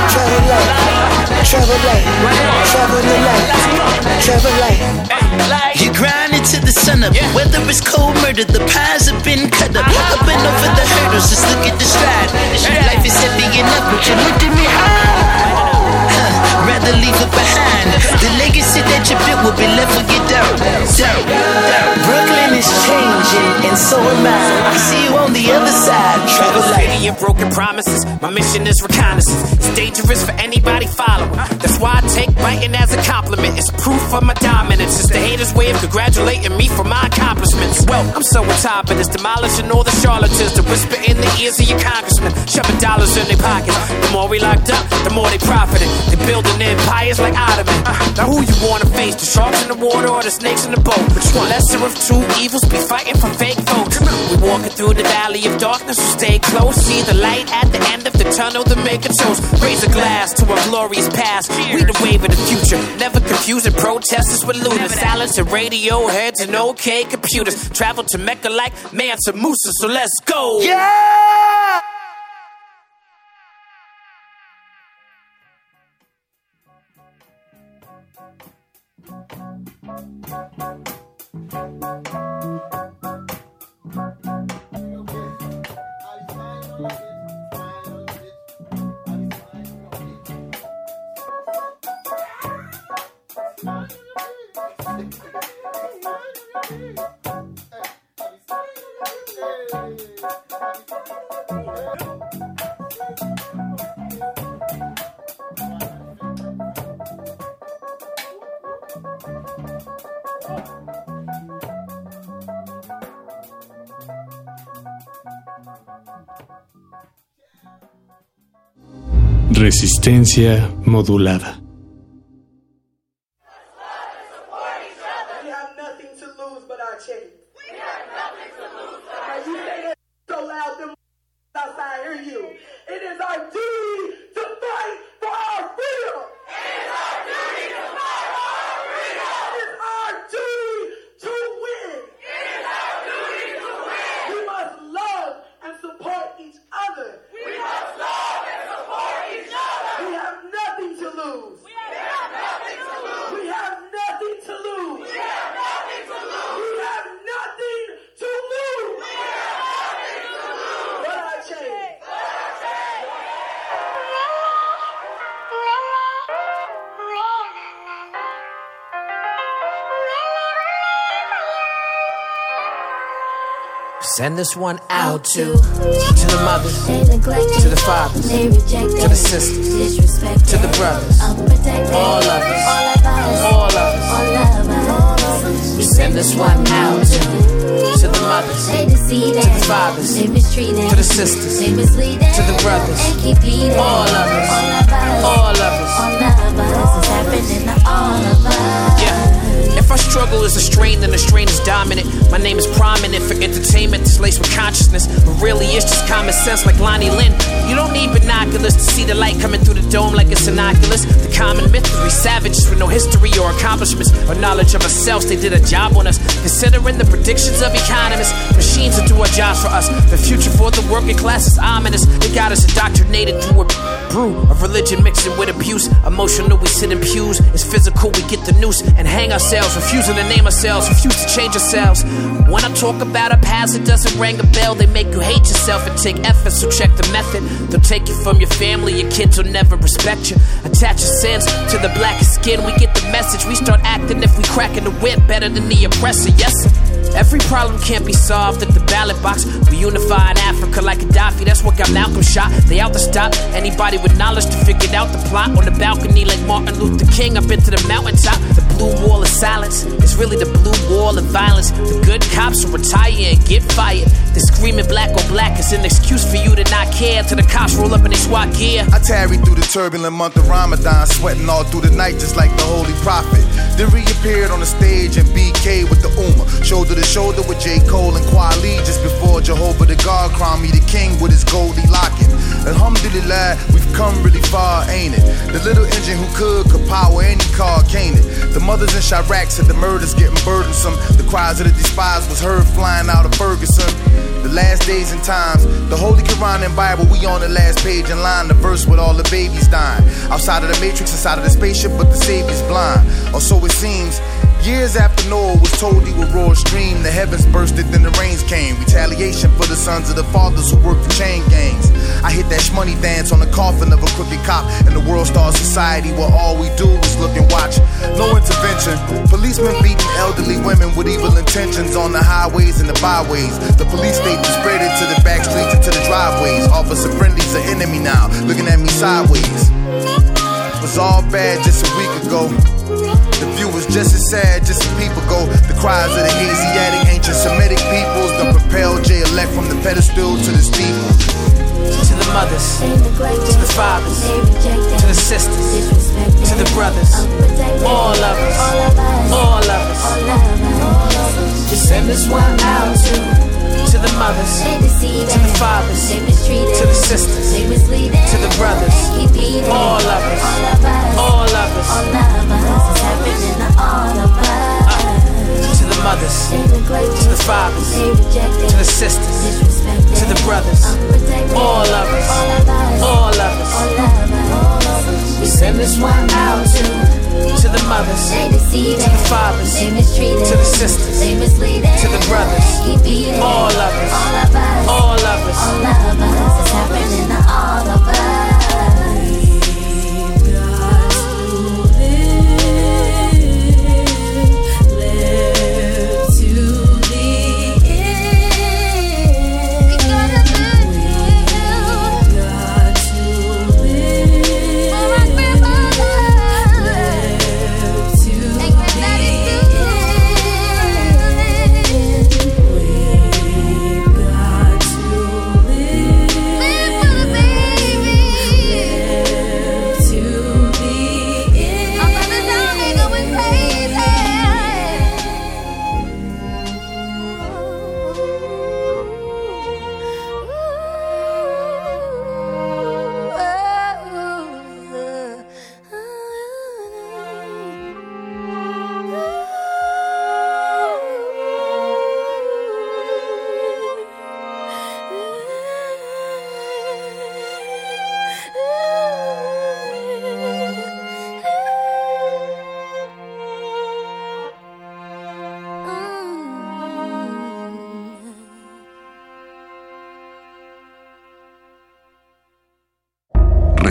Travel light, travel light, travel the light, travel light. You grind it to the sun up. Whether it's cold murder, the pies have been cut up. Ah. Up and over the hurdles, just look at the stride. Life is heavy enough, but you lifted me high. Rather leave it behind. The legacy that you built will be left with your dirt. Brooklyn is changing, and so am I. I see you on the other side. Travel city of broken promises. My mission is reconnaissance. It's dangerous for anybody following. That's why I take biting as a compliment. It's proof of my dominance. It's the haters' way of congratulating me for my accomplishments. Well, I'm so on top of this, demolishing all the charlatans to whisper in the ears of your congressmen, shoving dollars in their pockets. The more we locked up, the more they profited. They building empires like Ottoman. Uh-huh. Now who you wanna face? The sharks in the water or the snakes in the boat? Which one? Lesser of two evils, be fighting for fake votes. We walking through the valley of darkness, so stay close. See the light at the end of the tunnel to make a toast. Raise a glass to our glorious past. We the wave of the future. Never confusing protesters with looters. Silence and radio heads and okay computers. Travel to Mecca like Mansa Musa, so let's go. Yeah! Resistencia modulada. Send this one out to to the mothers, to the fathers, to the sisters, to the brothers, all of us, all of us. We send this one out to, to the mothers, to the fathers, to the sisters, to the brothers, all of us, all of us. All of us. Yeah. Our struggle is a strain, then the strain is dominant. My name is prominent for entertainment that's laced with consciousness, but really it's just common sense like Lonnie Lynn. You don't need binoculars to see the light coming through the dome like it's innocuous. The common myth is we savages with no history or accomplishments or knowledge of ourselves. They did a job on us. Considering the predictions of economists, machines will do our jobs for us. The future for the working class is ominous. They got us indoctrinated through a brew of religion mixing with abuse. Emotional, we sit in pews. It's physical, we get the noose and hang ourselves. Refusing to name ourselves, refuse to change ourselves. When I talk about our past, it doesn't ring a bell. They make you hate yourself and take effort, so check the method. They'll take you from your family, your kids will never respect you. Attach your sins to the blackest skin. We get the message, we start acting if we cracking the whip better than the oppressor. Yes. Every problem can't be solved at the ballot box. We unify in Africa like Gaddafi. That's what got Malcolm shot. They out to stop anybody with knowledge to figure out the plot on the balcony like Martin Luther King up into the mountaintop. The blue wall of silence is really the blue wall of violence. The good cops will retire and get fired. The screaming black on black is an excuse for you to not care till the cops roll up in their SWAT gear. I tarried through the turbulent month of Ramadan, sweating all through the night just like the Holy Prophet. Then reappeared on the stage in BK with the Ummah, shoulder to shoulder with J. Cole and Kweli just before Jehovah the God crowned me the king with his goldie locket. Alhamdulillah, we've come really far, ain't it? The little engine who could could power any car, can't it? The mothers in Chiraq said the murders getting burdensome. The cries of the despised was heard flying out of Ferguson. The last days and times, the Holy Quran and Bible, we on the last page in line. The verse with all the babies dying. Outside of the matrix, inside of the spaceship, but the Savior's blind. Or so it seems. Years after Noah was told he would roar a stream, the heavens bursted, then the rains came. Retaliation for the sons of the fathers who work for chain gangs. I hit that shmoney dance on the coffin of a crooked cop in the world star society where all we do is look and watch. No intervention. Policemen beating elderly women with evil intentions on the highways and the byways. The police state is spread it to the back streets and to the driveways. Officer friendly's an enemy now, looking at me sideways. Was all bad just a week ago. The view was just as sad just a peep ago. The cries of the Asiatic, ancient Semitic peoples done propelled J elect from the pedestal to the steeple. To the mothers, to the fathers, to the sisters, to the brothers, all of us, all of us. Just send this one out to to the mothers, to the fathers, to the sisters, to the brothers, all of us, all of us. Uh, to the mothers, to the fathers, to the sisters, to the brothers, all of us, all of us. We send this one out to to the mothers, to the fathers, to the sisters, to the brothers, all of us, all of us.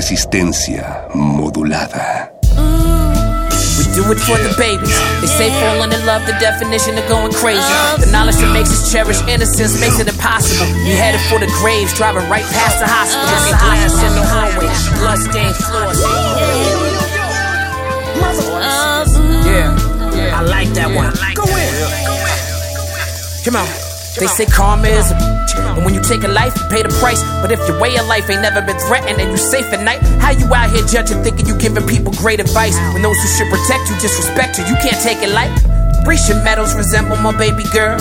Resistencia modulada. We do it for the babies. They say falling in love, the definition of going crazy. Uh-huh. The knowledge that makes us cherish innocence makes it impossible. We headed for the graves, driving right past the hospital. Uh-huh. Broken glass in the hallway, bloodstained floors. Uh-huh. Yeah, yeah, I like that one. Go in. Come on. They say karma is a bitch, and when you take a life, you pay the price. But if your way of life ain't never been threatened and you safe at night, how you out here judging, thinking you giving people great advice when those who should protect you disrespect you? You can't take it light. Grecian medals resemble my baby girl.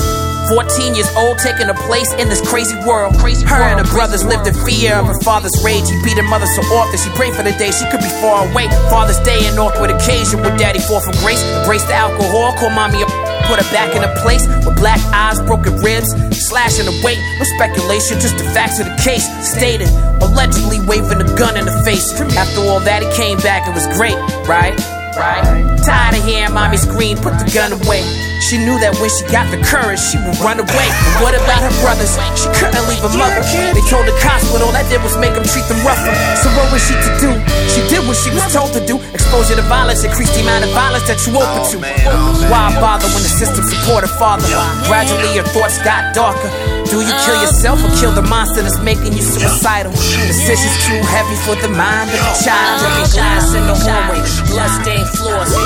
14 years old, taking a place in this crazy world. Crazy her and her brothers lived in fear of her father's rage. He beat her mother so often, she prayed for the day she could be far away. Father's Day, an awkward occasion with daddy fall from grace. Embrace the alcohol, call mommy a Put her back in a place with black eyes, broken ribs, slashing the weight. No speculation, just the facts of the case. Stated, allegedly waving a gun in the face. After all that, he came back, it was great, right? Right? Tired of hearing mommy scream, put the gun away. She knew that when she got the courage, she would run away. But what about her brothers? She couldn't leave her mother. They told the cops, but all that did was make them treat them rougher. So what was she to do? She did what she was told to do. Exposure to violence increased the amount of violence that you open to. Oh, oh, Why bother when the system support a father? Gradually your thoughts got darker. Do you kill um. yourself or kill the monster that's making you suicidal? Decisions too heavy for the mind of a child. Um, Broken glass in the hallway, bloodstained floors. Um,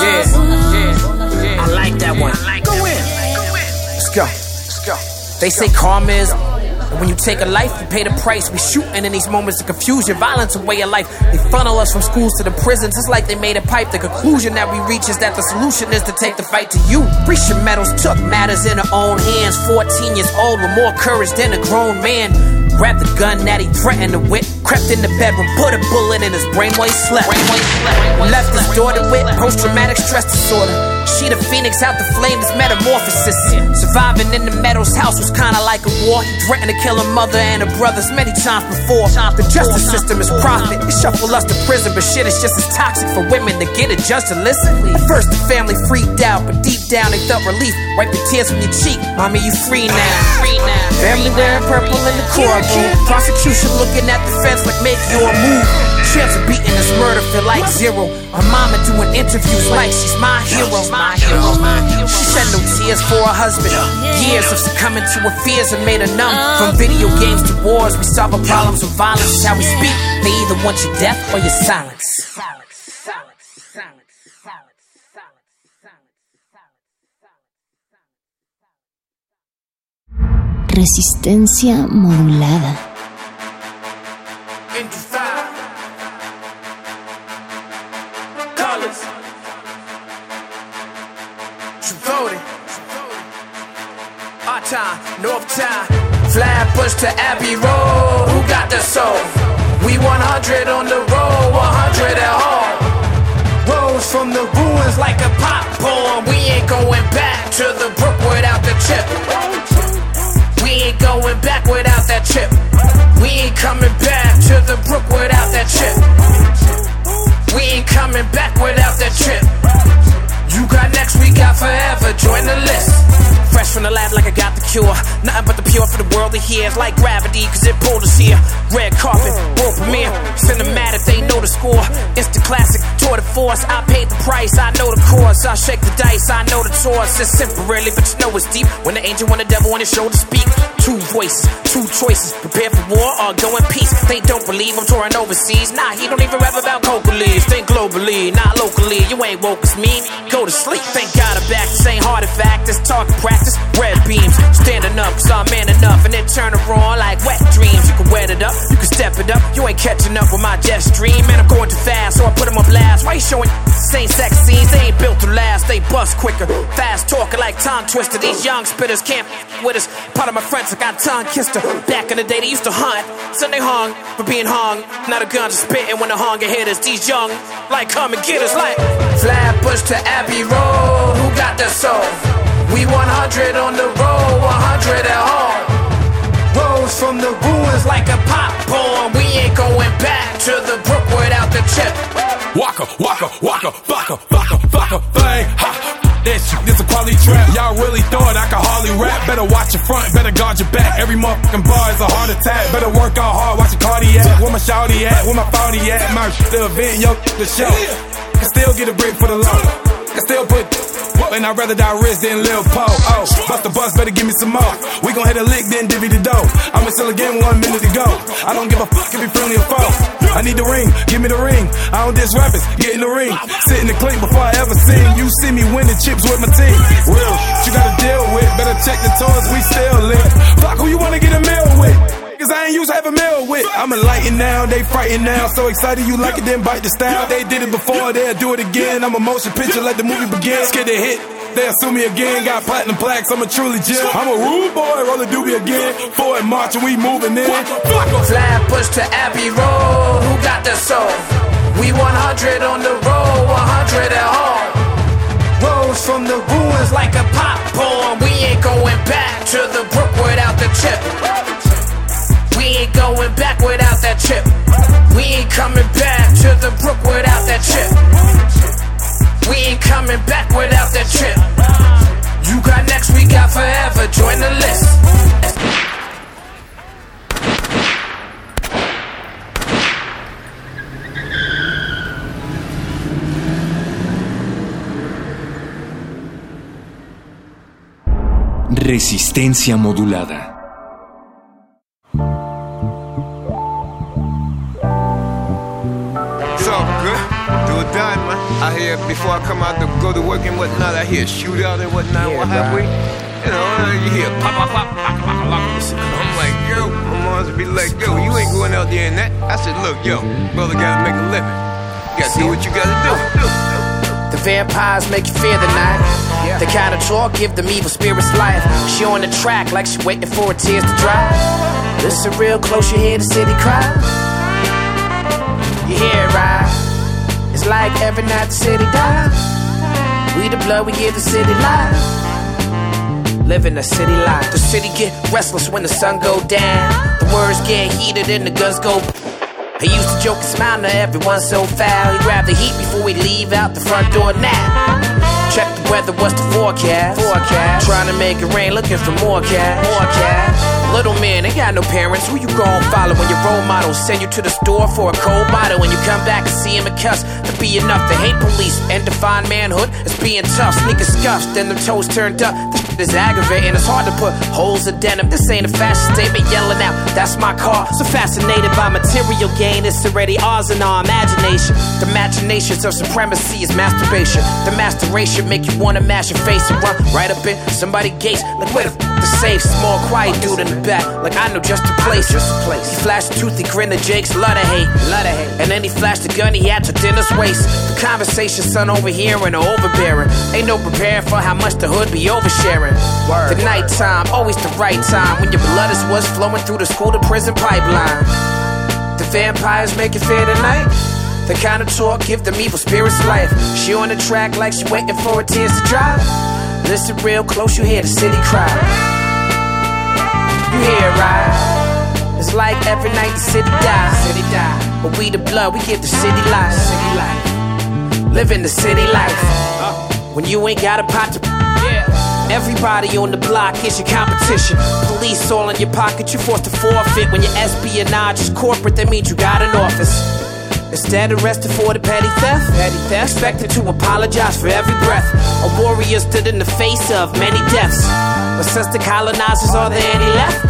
yeah, yeah, yeah. I like that one. Go in. Let's go. Let's go. They say karma is. And when you take a life, you pay the price. We shooting in these moments of confusion, violence, a way of life. They funnel us from schools to the prisons. It's like they made a pipe. The conclusion that we reach is that the solution is to take the fight to you. Grecian medals took matters in her own hands. 14 years old with more courage than a grown man. Grabbed the gun that he threatened to whip. Crept in the bedroom, put a bullet in his brain while he slept. Left his daughter with post traumatic stress disorder. She the phoenix out the flames, metamorphosis. Surviving in the Meadows house was kinda like a war. He threatened to kill her mother and her brothers many times before. The justice system is profit. It shuffle us to prison, but shit is just as toxic for women to get a judge to listen. At first, the family freaked out, but deep down they felt relief. Wipe the tears from your cheek. Mommy, you free now. Family wearing purple in the Prosecution looking at the fence like make your move. Chance of beating this murder feel like zero. Her mama doing interviews like she's my hero. My hero. She shed no tears for her husband. Years of succumbing to her fears have made her numb. From video games to wars, we solve our problems with violence. How we speak. They either want your death or your silence. Resistencia modulada. Into five. Colors. Trivodi. Our time, North time. Flatbush to Abbey Road. Who got the soul? We 100 on the road, 100 at home. Rose from the ruins like a popcorn. We ain't going back to the brook without the chip. We ain't going back without that chip. We ain't coming back to the brook without that chip. We ain't coming back without that chip. You got next, we got forever. Join the list. Fresh from the lab like I got the cure. Nothing but the pure for the world to hear. It's like gravity, cause it pulled us here. Red carpet, world premiere. Cinematic, they know the score. It's the classic, tour de force. I paid the price, I know the course. I shake the dice, I know the tours. It's simple, really, but you know it's deep. When the angel and the devil on his shoulder speak. Two voices, two choices. Prepare for war or go in peace. They don't believe I'm touring overseas. Nah, he don't even rap about coca leaves. Think globally, not locally. You ain't woke as me. Go to sleep. Thank God I'm back. This ain't hard in fact. This talk practice. Red beams. Standing up, cause I'm man enough. And then turn around like wet dreams. You can wet it up, you can step it up. You ain't catching up with my jet stream. Man, I'm going too fast, so I put them on blast. Why you showing same sex scenes? They ain't built to last. They bust quicker. Fast talking like tongue twister. These young spitters can't with us. Part of my friends, I got tongue kissed her. Back in the day, they used to hunt. They hung for being hung. Now the guns are spitting when the hunger hit us. These young, like, come and get us, like. Flatbush to Abbey Road. Who got the soul? We 100 on the road, 100 at home. Rose from the ruins like a popcorn. We ain't going back to the brook without the chip. Waka, waka, waka, waka, waka, waka, bang, ha. This a quality trap. Y'all really thought I could hardly rap. Better watch your front, better guard your back. Every motherfucking bar is a heart attack. Better work out hard, watch your cardiac. Where my shouty at? Where my forty at? My the event, yo, the show. Can still get a break for the low. Can still put. And I'd rather die rich than live poor. Oh, bust the bus, better give me some more. We gon' hit a lick, then divvy the dough. I'ma sell again one minute to go. I don't give a fuck if you friendly or foe. I need the ring, give me the ring. I don't diss rappers, get in the ring. Sit in the clink before I ever sing. You see me winning chips with my team. Real, you gotta deal with. Better check the toys, we still lit. Fuck who you wanna get a meal with. Cause I ain't used to have a meal with. I'm enlightened now, they frightened now. So excited you like it, then bite the style. They did it before, they'll do it again. I'm a motion picture, let the movie begin. Scared to hit, they'll sue me again. Got platinum plaques, I'm a truly gem. I'm a rude boy, roll the doobie again. Forward march and we moving in. Flatbush to Abbey Road. Who got the soul? We 100 on the road, 100 at home. Rose from the ruins like a pop popcorn. We ain't going back to the brook without the chip. We ain't going back without that chip. We ain't coming back to the brook without that chip. We ain't coming back without that chip. You got next, we got forever. Join the list. Resistencia modulada. Hear before I come out to go to work and whatnot, I hear shootout and whatnot. what have we? You know, you hear pop, pop, pop, pop, pop, pop. I'm like, yo, my mom's be like, yo, you ain't going out there in that. I said, look, yo, mm-hmm. brother gotta make a living. You gotta do what you gotta do. The vampires make you fear the night. The kind of talk give them evil spirits life. She on the track like she waiting for her tears to dry. Listen real close, you hear the city cry. You hear it right? Like every night the city dies. We the blood, we give the city life. living the city life. The city get restless when the sun go down. The words get heated and the guns go. He used to joke and smile now everyone so foul. He grab the heat before we leave out the front door now. Check the weather, what's the forecast? Forecast. Trying to make it rain, looking for more cash. More cash. Little man, ain't got no parents. Who you gon' follow when your role models send you to the store for a cold bottle? When you come back and see him and cuss to be enough to hate police and define manhood as being tough. Sneakers scuffed, then the toes turned up. This shit is aggravating. It's hard to put holes in denim. This ain't a fashion statement yelling out, that's my car. So fascinated by material gain, it's already ours in our imagination. The machinations of supremacy is masturbation. The masturbation make you wanna mash your face and run right up in somebody gates. Like where the the safe, small quiet dude in the back. Like I know just the place. Just the place. He flashed a toothy grin to Jake's lot of hate. Lot of hate. And then he flashed a gun he had to dinner's waist. The conversation, son, overhearing or overbearing. Ain't no preparing for how much the hood be oversharing. the nighttime, always the right time. When your blood is what's flowing through the school to prison pipeline. The vampires make it fair tonight. The kind of talk give them evil spirits life. She on the track like she waiting for her tears to dry. Listen real close, you hear the city cry. You hear it, right? It's like every night the city dies. City die. But we the blood, we give the city life. City life. Living the city life. When you ain't got a pot to. Everybody on the block is your competition. Police all in your pocket, you forced to forfeit. When your espionage is corporate, that means you got an office. Instead, arrested for the petty theft. Petty theft. Expected to apologize for every breath. A warrior stood in the face of many deaths. But since the colonizers are there any left?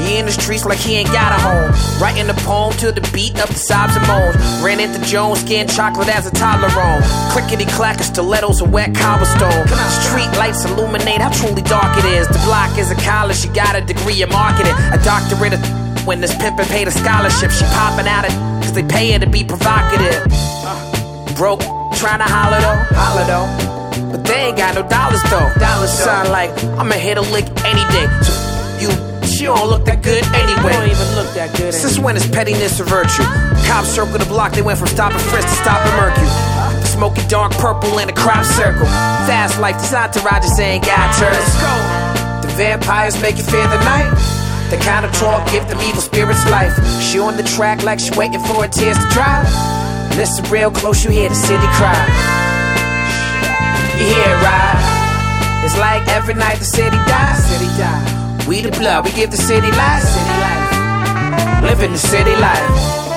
He in the streets like he ain't got a home. Writing a poem to the beat of the sobs and moans. Ran into Jones, skin chocolate as a toddler on. Clickety clack stilettos and wet cobblestone. Street lights illuminate how truly dark it is. The block is a college, she got a degree in marketing. A doctorate when this pimpin' paid a scholarship. She poppin' out of cause they pay her to be provocative. Uh, broke, trying to holler though, holler though. But they ain't got no dollars though. Dollars sound like I'ma hit a lick any day. So you, she don't look that good anyway. Don't even look that good. Since when is pettiness a virtue? Cops circle the block, they went from stopping frisk to stopping Mercury. The smoky dark purple in a crop circle. Fast life, these entourages ain't got turns. The vampires make you fear the night. The kind of talk give them evil spirits life. She on the track like she waiting for her tears to dry. Listen real close, you hear the city cry. You hear it, right? It's like every night the city dies. City die. We the blood, we give the city life. City life. Living the city life.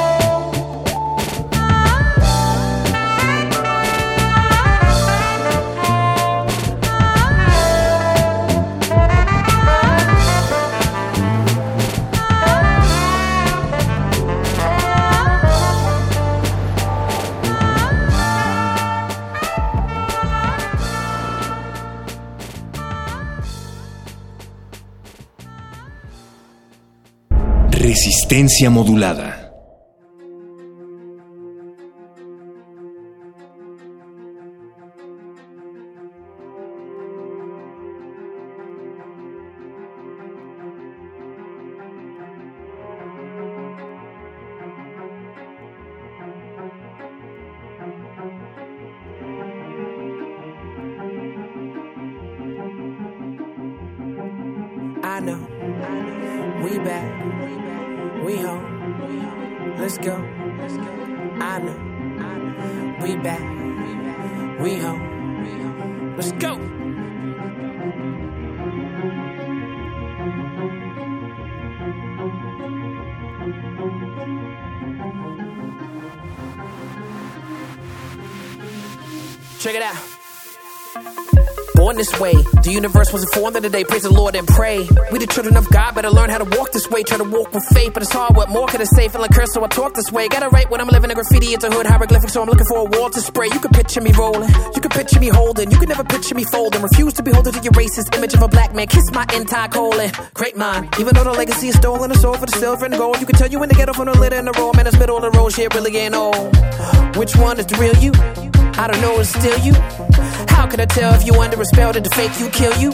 Resistencia modulada. Check it out. Born this way, the universe was informed of the day. Praise the Lord and pray. We the children of God, better learn how to walk this way. Try to walk with faith, but it's hard. What more could I say? Feeling cursed, so I talk this way. Gotta write when I'm living in graffiti. It's a hood hieroglyphic, so I'm looking for a wall to spray. You can picture me rolling, you can picture me holding. You can never picture me folding. Refuse to behold to your racist image of a black man. Kiss my entire colon. Great mind, even though the legacy is stolen. It's all for the silver and gold. You can tell you in get ghetto on the litter in the row. Man, it's middle of the road. Shit really ain't old. Which one is the real you? I don't know, it's still you. How could I tell if you under a spell? Did the fake you kill you?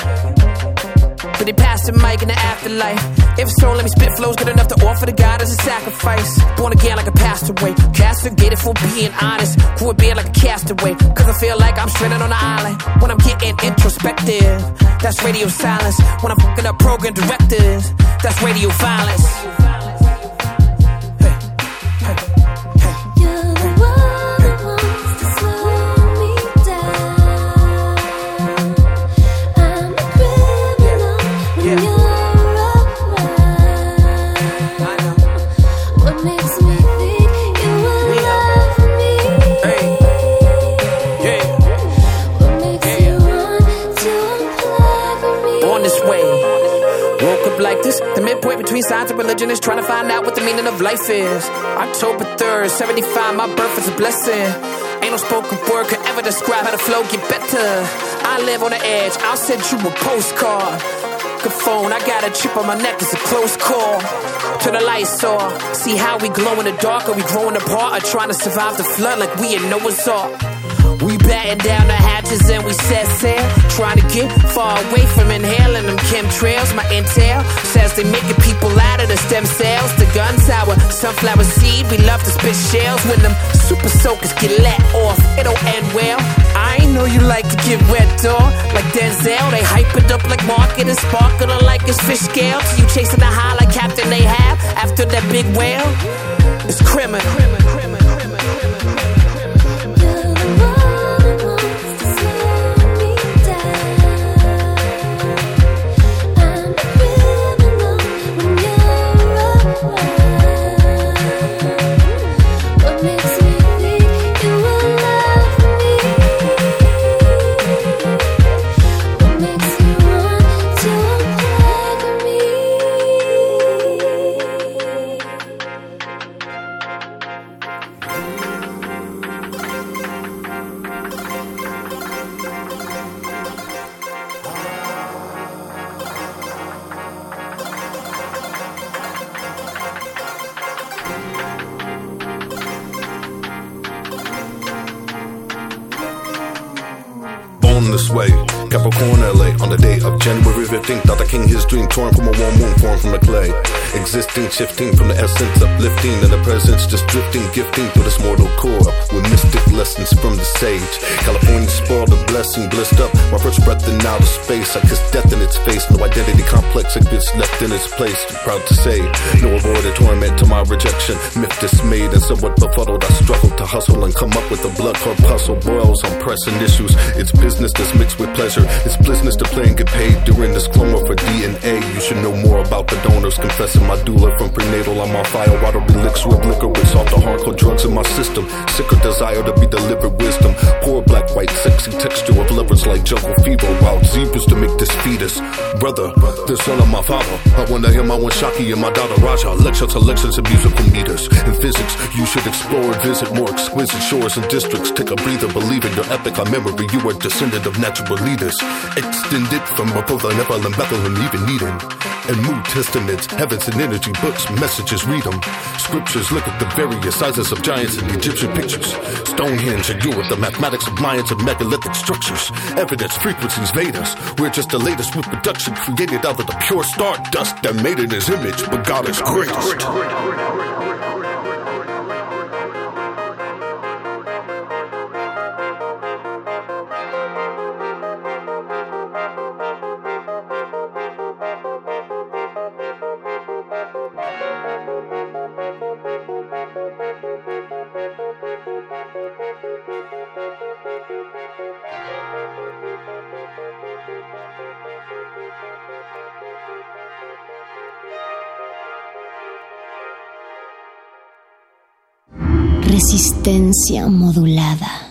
But they passed the mic in the afterlife. If so, let me spit flows good enough to offer the God as a sacrifice. Born again like a passed away. Castigated for being honest. Up being like a castaway. Cause I feel like I'm stranded on an island. When I'm getting introspective, that's radio silence. When I'm fucking up program directives, that's radio violence. Between science and religion is trying to find out what the meaning of life is. October 3rd, 75, my birth is a blessing. Ain't no spoken word could ever describe how the flow get better. I live on the edge, I'll send you a postcard. Good phone, I got a chip on my neck, it's a close call. Turn the lights off, see how we glow in the dark. Are we growing apart or trying to survive the flood like we in Noah's Ark? We batten down the hatches and we set sail. Trying to get far away from inhaling them chemtrails. My intel says they making people out of the stem cells. The guns our sunflower seed. We love to spit shells when them super soakers get let off. It'll end well. I ain't know you like to get wet, dog. Like Denzel, they hype it up like market and sparkling like it's fish scale. You chasing the high like Captain Ahab after that big whale. It's criminal. Born king torn from a warm womb, formed from clay. Existing, shifting from the essence, uplifting, and the presence just drifting, gifting through this mortal core with mystic lessons from the sage. California spoiled a blessing, blissed up. My first breath in outer space, I kiss death in its face. No identity complex, bitch left in its place. Proud to say, no avoided torment to my rejection. Myth dismayed and somewhat befuddled. I struggled to hustle and come up with a blood corpuscle. Boils on pressing issues. It's business that's mixed with pleasure. It's business to play and get paid during this clone for DNA. You should know more about the donors. Confessing my doula from prenatal. I'm on fire. Water elixir with liquor with salt the hardcore drugs in my system. Sicker desire to be delivered wisdom. Poor black, white, sexy texture of livers like jungle fever. Wild zebras to make this fetus. Brother, the son of my father. I wanna hear my one Shaki and my daughter Raja. Lecture to lectures and musical meters. In physics, you should explore and visit more exquisite shores and districts. Take a breather, believe in your epic on memory. You are descendant of natural leaders. Extended from above Nepal and Bethlehem, even Eden. And New Testaments, heavens and energy books, messages, read them. Scriptures look at the various sizes of giants in Egyptian pictures. Stonehenge and Europe, the mathematics of Mayans and megalithic structures. Evidence, frequencies, Vedas. We're just the latest with production created out of the pure stardust that made in his image, but God is great. Resistencia modulada.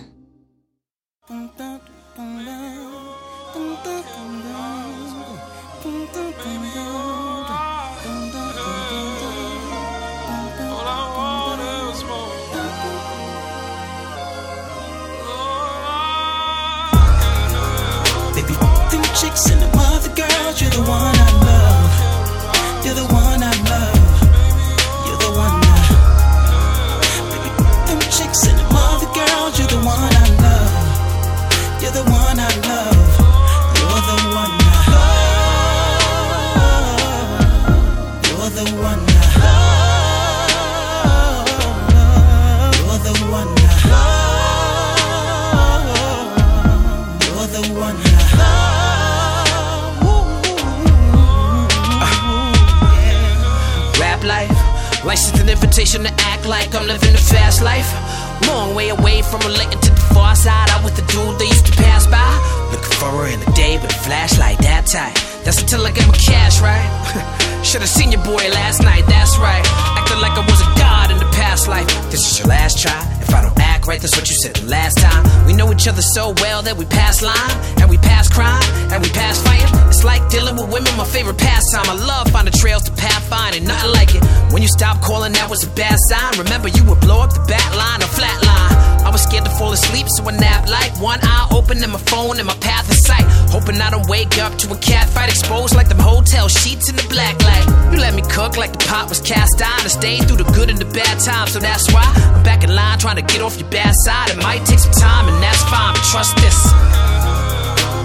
Wake up to a cat fight exposed like them hotel sheets in the black light. You let me cook like the pot was cast iron and stayed through the good and the bad times, so that's why I'm back in line trying to get off your bad side. It might take some time, and that's fine, but trust this.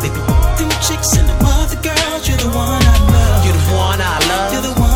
Baby, them chicks and them other girls, you're the one I love. You're the one I love. You're the one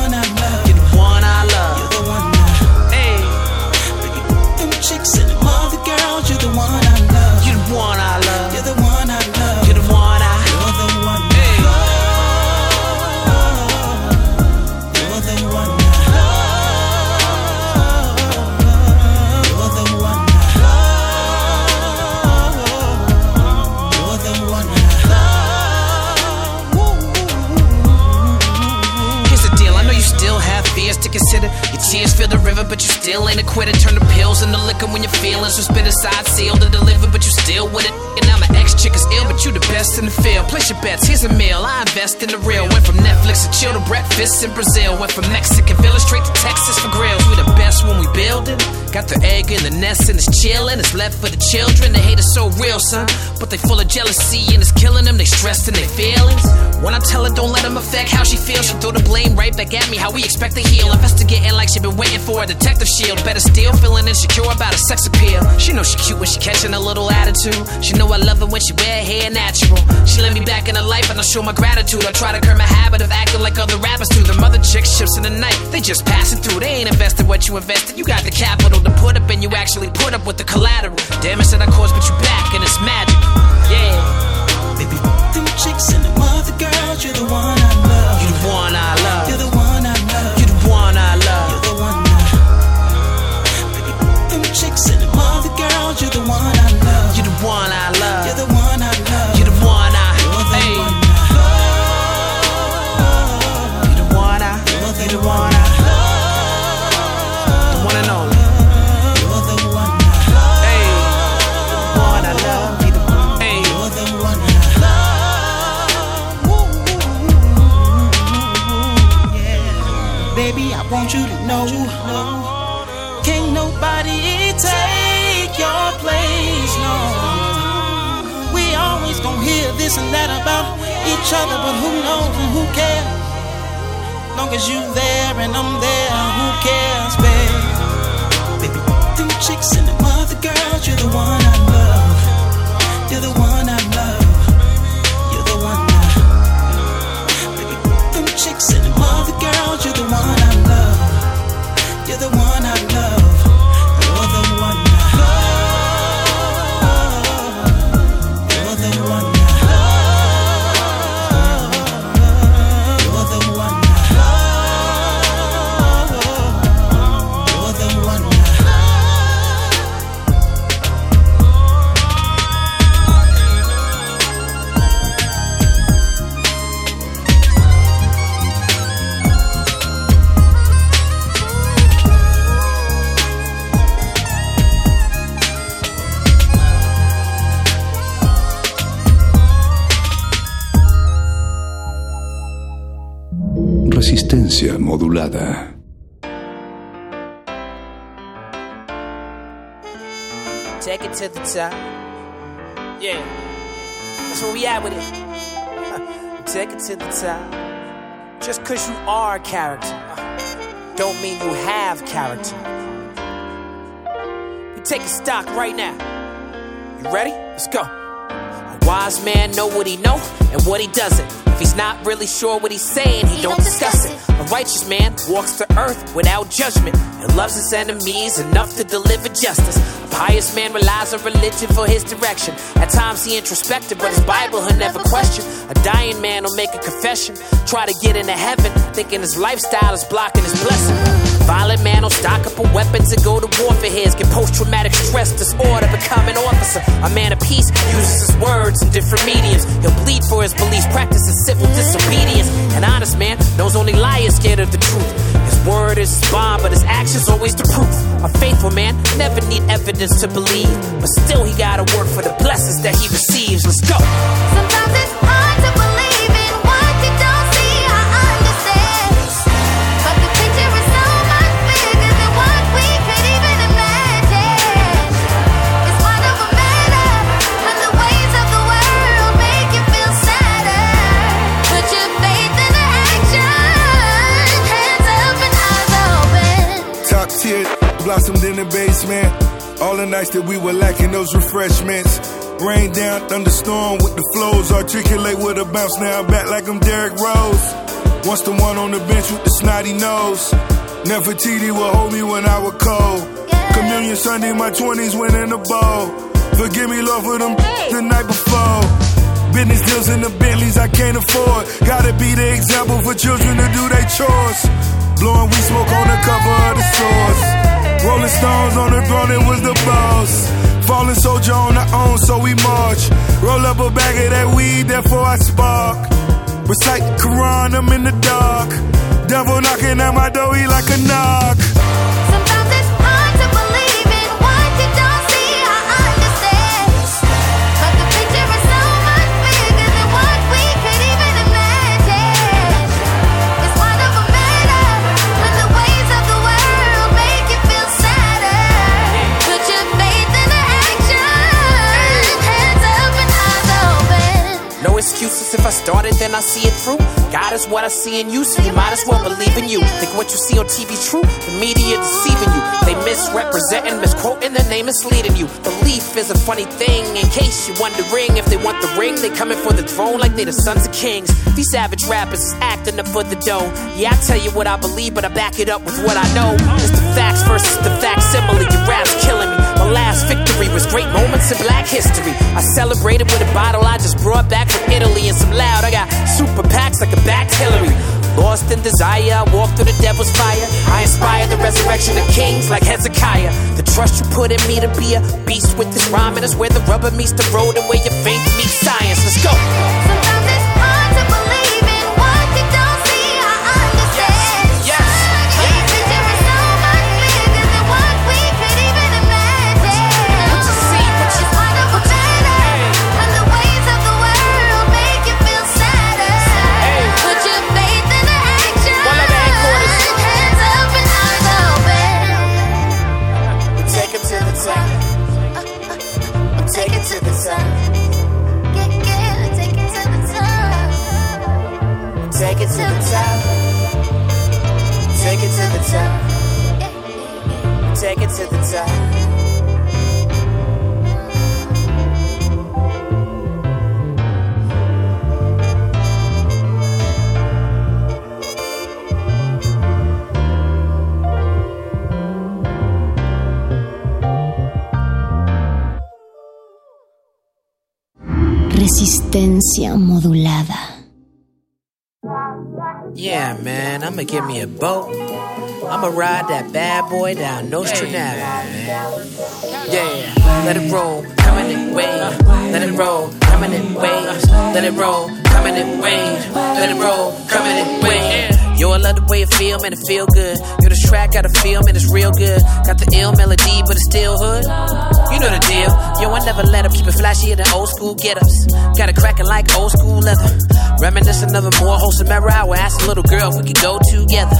river, but you still ain't a quitter. Turn the pills into liquor when your feelings are spit aside, sealed to deliver, but you still with it. And now my ex chick is ill, but you the best in the field. Place your bets, here's a meal. I invest in the real. Went from Netflix to chill to breakfast in Brazil. Went from Mexican villa straight to Texas for grills. We the best when we building. Got the egg in the nest and it's chillin'. It's left for the children. They hate us so real, son. But they full of jealousy and it's killing them. They stressed in their feelings. When I tell her don't let them affect how she feels, she throw the blame right back at me. How we expect to heal. Investigating like she been waiting for a detective shield. Better still feeling insecure about her sex appeal. She know she cute when she catching a little attitude. She know I love her when she wear hair natural. She let me back in her life and I show my gratitude. I try to curb my habit of acting like other rappers do. The mother chicks ships in the night. They just passing through. They ain't invested what you invested. You got the capital to put up and you actually put up with the collateral. Damage that I caused, but you back and it's magic. Yeah. Baby, them chicks and them other girls, you're the one I love. This and that about each other, but who knows and who cares? Long as you there and I'm there, who cares, babe? Baby, them chicks and them other girls, you're the one I love. You're the one I love. You're the one I Baby, them chicks and them other girls, you're the one I love. You're the one I Resistencia modulada. Take it to the top. Yeah. That's where we at with it. Take it to the top. Just cause you are a character, uh, don't mean you have character. We taking stock right now. You ready? Let's go. A wise man know what he know and what he doesn't. If he's not really sure what he's saying, he, don't, discuss it. A righteous man walks the earth without judgment and loves his enemies enough to deliver justice. A pious man relies on religion for his direction. At times he introspective, but his Bible he'll never question. A dying man will make a confession, try to get into heaven, thinking his lifestyle is blocking his blessing. Violent man will stock up on weapons and go to war for his. Get post traumatic stress disorder, become an officer. A man of peace uses his words in different mediums. He'll bleed for his beliefs, practices civil disobedience. An honest man knows only liars scared of the truth. His word is his bond, but his actions always the proof. A faithful man never need evidence to believe, but still he gotta work for the blessings that he receives. Let's go. Sometimes it's hard blossomed in the basement. All the nights that we were lacking those refreshments. Rain down, thunderstorm with the flows. Articulate with a bounce. Now I'm back like I'm Derrick Rose. Once the one on the bench with the snotty nose. Nefertiti would hold me when I was cold. Communion Sunday, my 20s winning the bowl. Forgive me, Lord, for them the night before. Business deals in the Bentleys I can't afford. Gotta be the example for children to do their chores. Blowing weed smoke on the cover of the source. Rolling stones on the throne, it was the boss. Fallen soldier on our own, so we march. Roll up a bag of that weed, therefore I spark. Recite Quran, I'm in the dark. Devil knocking at my door, he like a knock. If I started, then I see it through. God is what I see in you, so you might as well believe in you. Think what you see on TV true, the media deceiving you. They misrepresenting, misquoting, the name misleading you. Belief is a funny thing, in case you're wondering if they want the ring, they coming for the throne like they the sons of kings. These savage rappers acting up for the dough. Yeah, I tell you what I believe, but I back it up with what I know. It's the facts versus the facsimile, your rap's killing me. My last victory was great moments in black history. I celebrated with a bottle I just brought back from Italy and some loud. I got super In desire, I walk through the devil's fire. I inspire the resurrection of kings like Hezekiah. The trust you put in me to be a beast with this rhyme, and it's where the rubber meets the road and where your faith meets science. Let's go. Resistencia modulada. Yeah, man, I'ma get me a boat. I'ma ride that bad boy down Nostrand Ave, man. Yeah, let it roll, coming in waves. Let it roll, coming in waves. Let it roll, coming in waves. Let it roll, coming in waves. Yo, I love the way it feel, man, it feel good. Yo, this track got a feel, man, it's real good. Got the ill melody, but it's still hood. You know the deal. Yo, I never let up, keep it flashier than old school get ups. Got it cracking like old school leather. Reminiscent of a more wholesome era, I would ask a little girl if we could go together.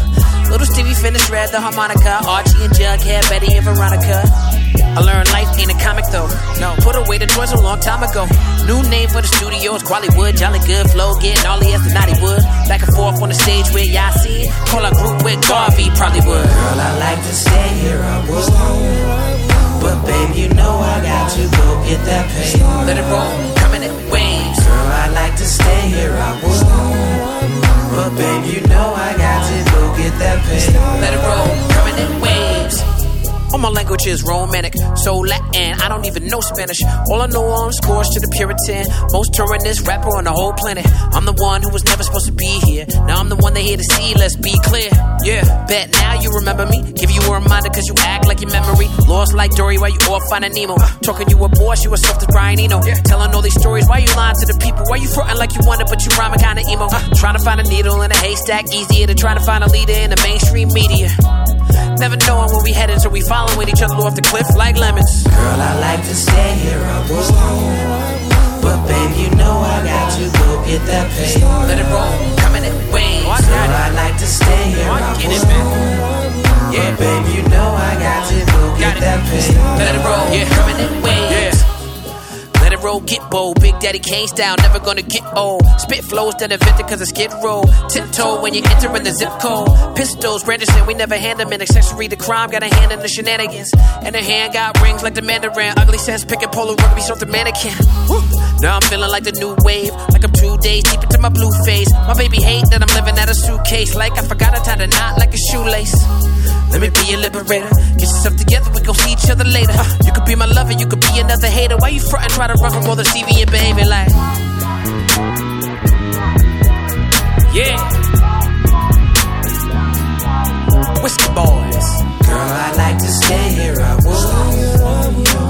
Little Stevie finished read the harmonica, Archie and Jughead, Betty and Veronica. I learned life ain't a comic though. No, put away the toys a long time ago. New name for the studios, Quallywood, Jolly Good, Flow, getting all he has to naughty wood. Back and forth on the stage with Yasin. Call our group with Garvey, probably would. Girl, I like to stay here, I would. But babe, you know I got to go get that pay. Let it roll, coming in waves. Girl, I like to stay here, I would. But babe, you know I got to go get that pay. Let it roll, coming in waves. All my language is romantic, so Latin. I don't even know Spanish. All I know are scores to the Puritan. Most touringist rapper on the whole planet. I'm the one who was never supposed to be here. Now I'm the one they here to see. Let's be clear. Yeah, bet now you remember me. Give you a reminder cause you act like your memory. Lost like Dory while you off finding Nemo. Talking you a boss, you a soft as Brian Eno. Telling all these stories, why you lying to the people? Why you fronting like you want it, but you rhyming kinda emo? Trying to find a needle in a haystack, easier than trying to find a leader in the mainstream media. Never knowing where we headed, so we following each other off the cliff like lemons. Girl, I like to stay here, I was home. But babe, you know I got to go get that pay. Let it roll, coming in waves. Girl, I like to stay here, I Get was it, man. home. But babe, you know I got to go get that pay. Let it roll, yeah, coming in waves. It roll, get bold. Big Daddy Kane style, never gonna get old. Spit flows that invented cause I skid roll. Tiptoe when you enter in the zip code. Pistols, registering, we never hand them an accessory to crime. Got a hand in the shenanigans. And her hand got rings like the Mandarin. Ugly says pick and polo rugby, so the mannequin. Now I'm feeling like the new wave. Like I'm two days deep into my blue phase. My baby hate that I'm living out a suitcase. Like I forgot I tied a knot like a shoelace. Let me be your liberator. Get yourself together, we gon' see each other later. Uh, you could be my lover, you could be another hater. Why you frontin', try to run from all the CV and behavior like? Yeah. Whiskey boys. Girl, I like to stay here, I was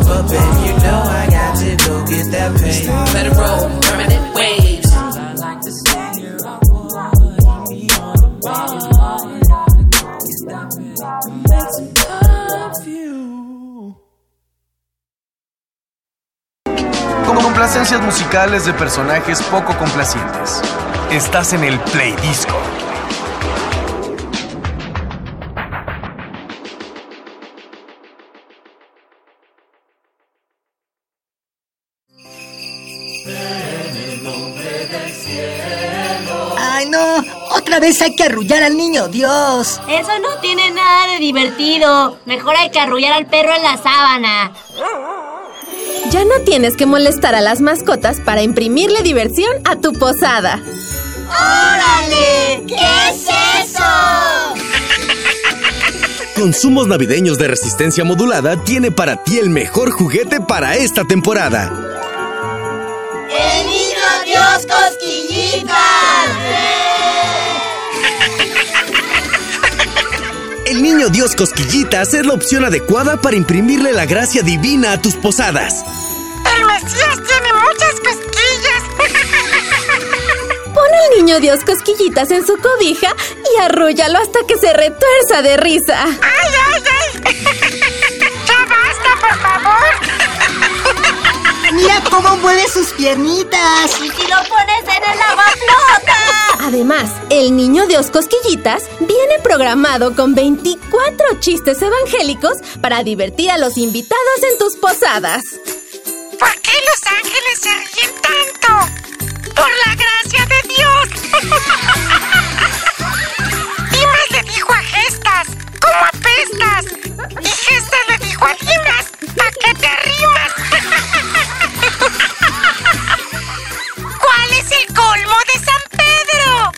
But babe, you know I got to go get that pay. Let it roll, permanent Con complacencias musicales de personajes poco complacientes. Estás en el Play Disco. Ay, no. Otra vez hay que arrullar al niño Dios. Eso no tiene nada de divertido. Mejor hay que arrullar al perro en la sábana. Ya no tienes que molestar a las mascotas para imprimirle diversión a tu posada. ¡Órale! ¿Qué es eso? Consumos navideños de resistencia modulada tiene para ti el mejor juguete para esta temporada. ¡El niño Dios cosquillitas! Niño Dios Cosquillitas es la opción adecuada para imprimirle la gracia divina a tus posadas. El Mesías tiene muchas cosquillas. Pon al niño Dios cosquillitas en su cobija y arrúllalo hasta que se retuerza de risa. ¡Ay, ay, ay! ¡Ya basta, por favor! Mira cómo mueve sus piernitas. ¿Y si lo pones en el lavaflota? Además, el niño Dios Cosquillitas viene programado con 24 chistes evangélicos para divertir a los invitados en tus posadas. ¿Por qué los ángeles se ríen tanto? Por la gracia de Dios. Dimas le dijo a Gestas, ¿cómo apestas? Y Gestas le dijo a Dimas, ¿pa' qué te rimas? el colmo de San Pedro?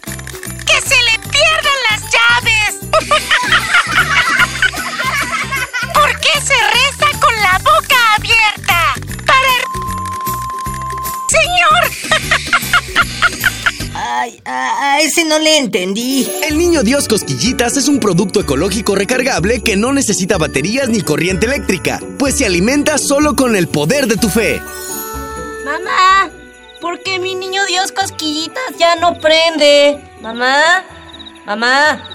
¡Que se le pierdan las llaves! ¿Por qué se reza con la boca abierta? Para... ¡Señor! Ay, a, a ese no le entendí. El niño Dios Cosquillitas es un producto ecológico recargable que no necesita baterías ni corriente eléctrica, pues se alimenta solo con el poder de tu fe. Mamá, ¿por qué mi niño Dios cosquillitas ya no prende? Mamá, mamá.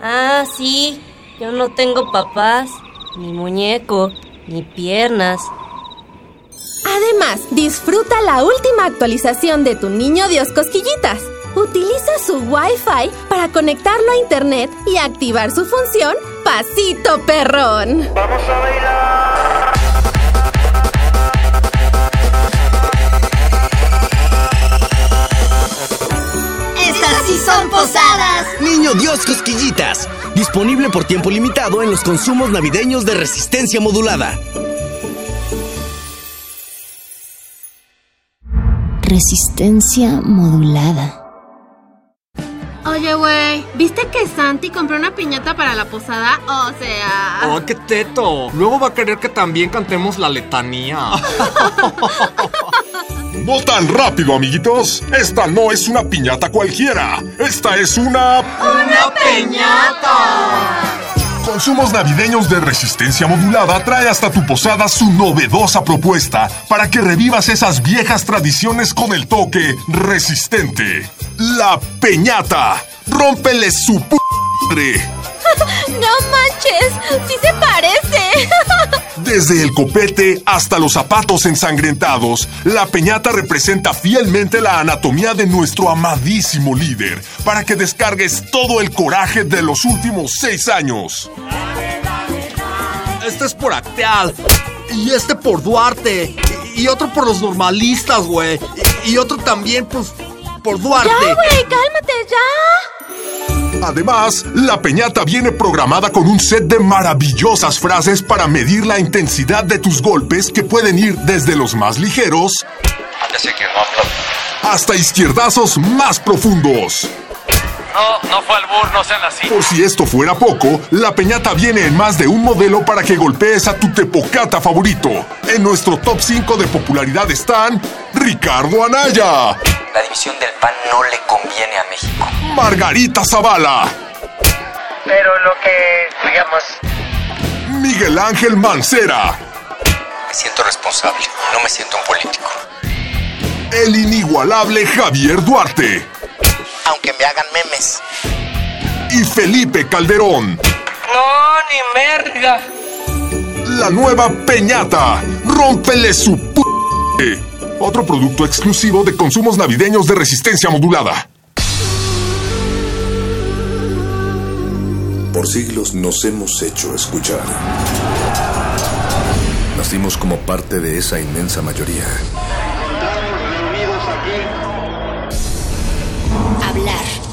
Ah, sí, yo no tengo papás, ni muñeco, ni piernas. Además, disfruta la última actualización de tu niño Dios Cosquillitas. Utiliza su Wi-Fi para conectarlo a Internet y activar su función Pasito Perrón. Vamos a bailar. Son posadas. Niño Dios Cosquillitas, disponible por tiempo limitado en los consumos navideños de resistencia modulada. Resistencia modulada. Oye, Oye, güey, ¿viste que Santi compró una piñata para la posada? O sea... ¡Oh, qué teto! Luego va a querer que también cantemos la letanía. No tan rápido, amiguitos. Esta no es una piñata cualquiera. Esta es una... ¡Una peñata! Consumos Navideños de Resistencia Modulada trae hasta tu posada su novedosa propuesta para que revivas esas viejas tradiciones con el toque resistente. La Peñata. Rómpele su p. ¡No manches! ¡Sí se parece! Desde el copete hasta los zapatos ensangrentados, la peñata representa fielmente la anatomía de nuestro amadísimo líder, para que descargues todo el coraje de los últimos seis años. Este es por Acteal. Y este por Duarte. Y, otro por los normalistas, güey. Y otro también, pues, por Duarte. ¡Ya, güey! ¡Cálmate, ya! Además, la peñata viene programada con un set de maravillosas frases para medir la intensidad de tus golpes que pueden ir desde los más ligeros hasta izquierdazos más profundos. No, no fue al burro, no sean así. Por si esto fuera poco, la peñata viene en más de un modelo para que golpees a tu tepocata favorito. En nuestro top 5 de popularidad están Ricardo Anaya, La división del pan no le conviene a México. Margarita Zavala, Pero lo que, digamos, Miguel Ángel Mancera, me siento responsable, no me siento un político. el inigualable Javier Duarte Aunque me hagan memes. y Felipe Calderón. No, ni merga. La nueva Peñata. Rómpele su p. Otro producto exclusivo de consumos navideños de resistencia modulada. Por siglos nos hemos hecho escuchar. Nacimos como parte de esa inmensa mayoría.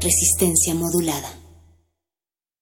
Resistencia modulada.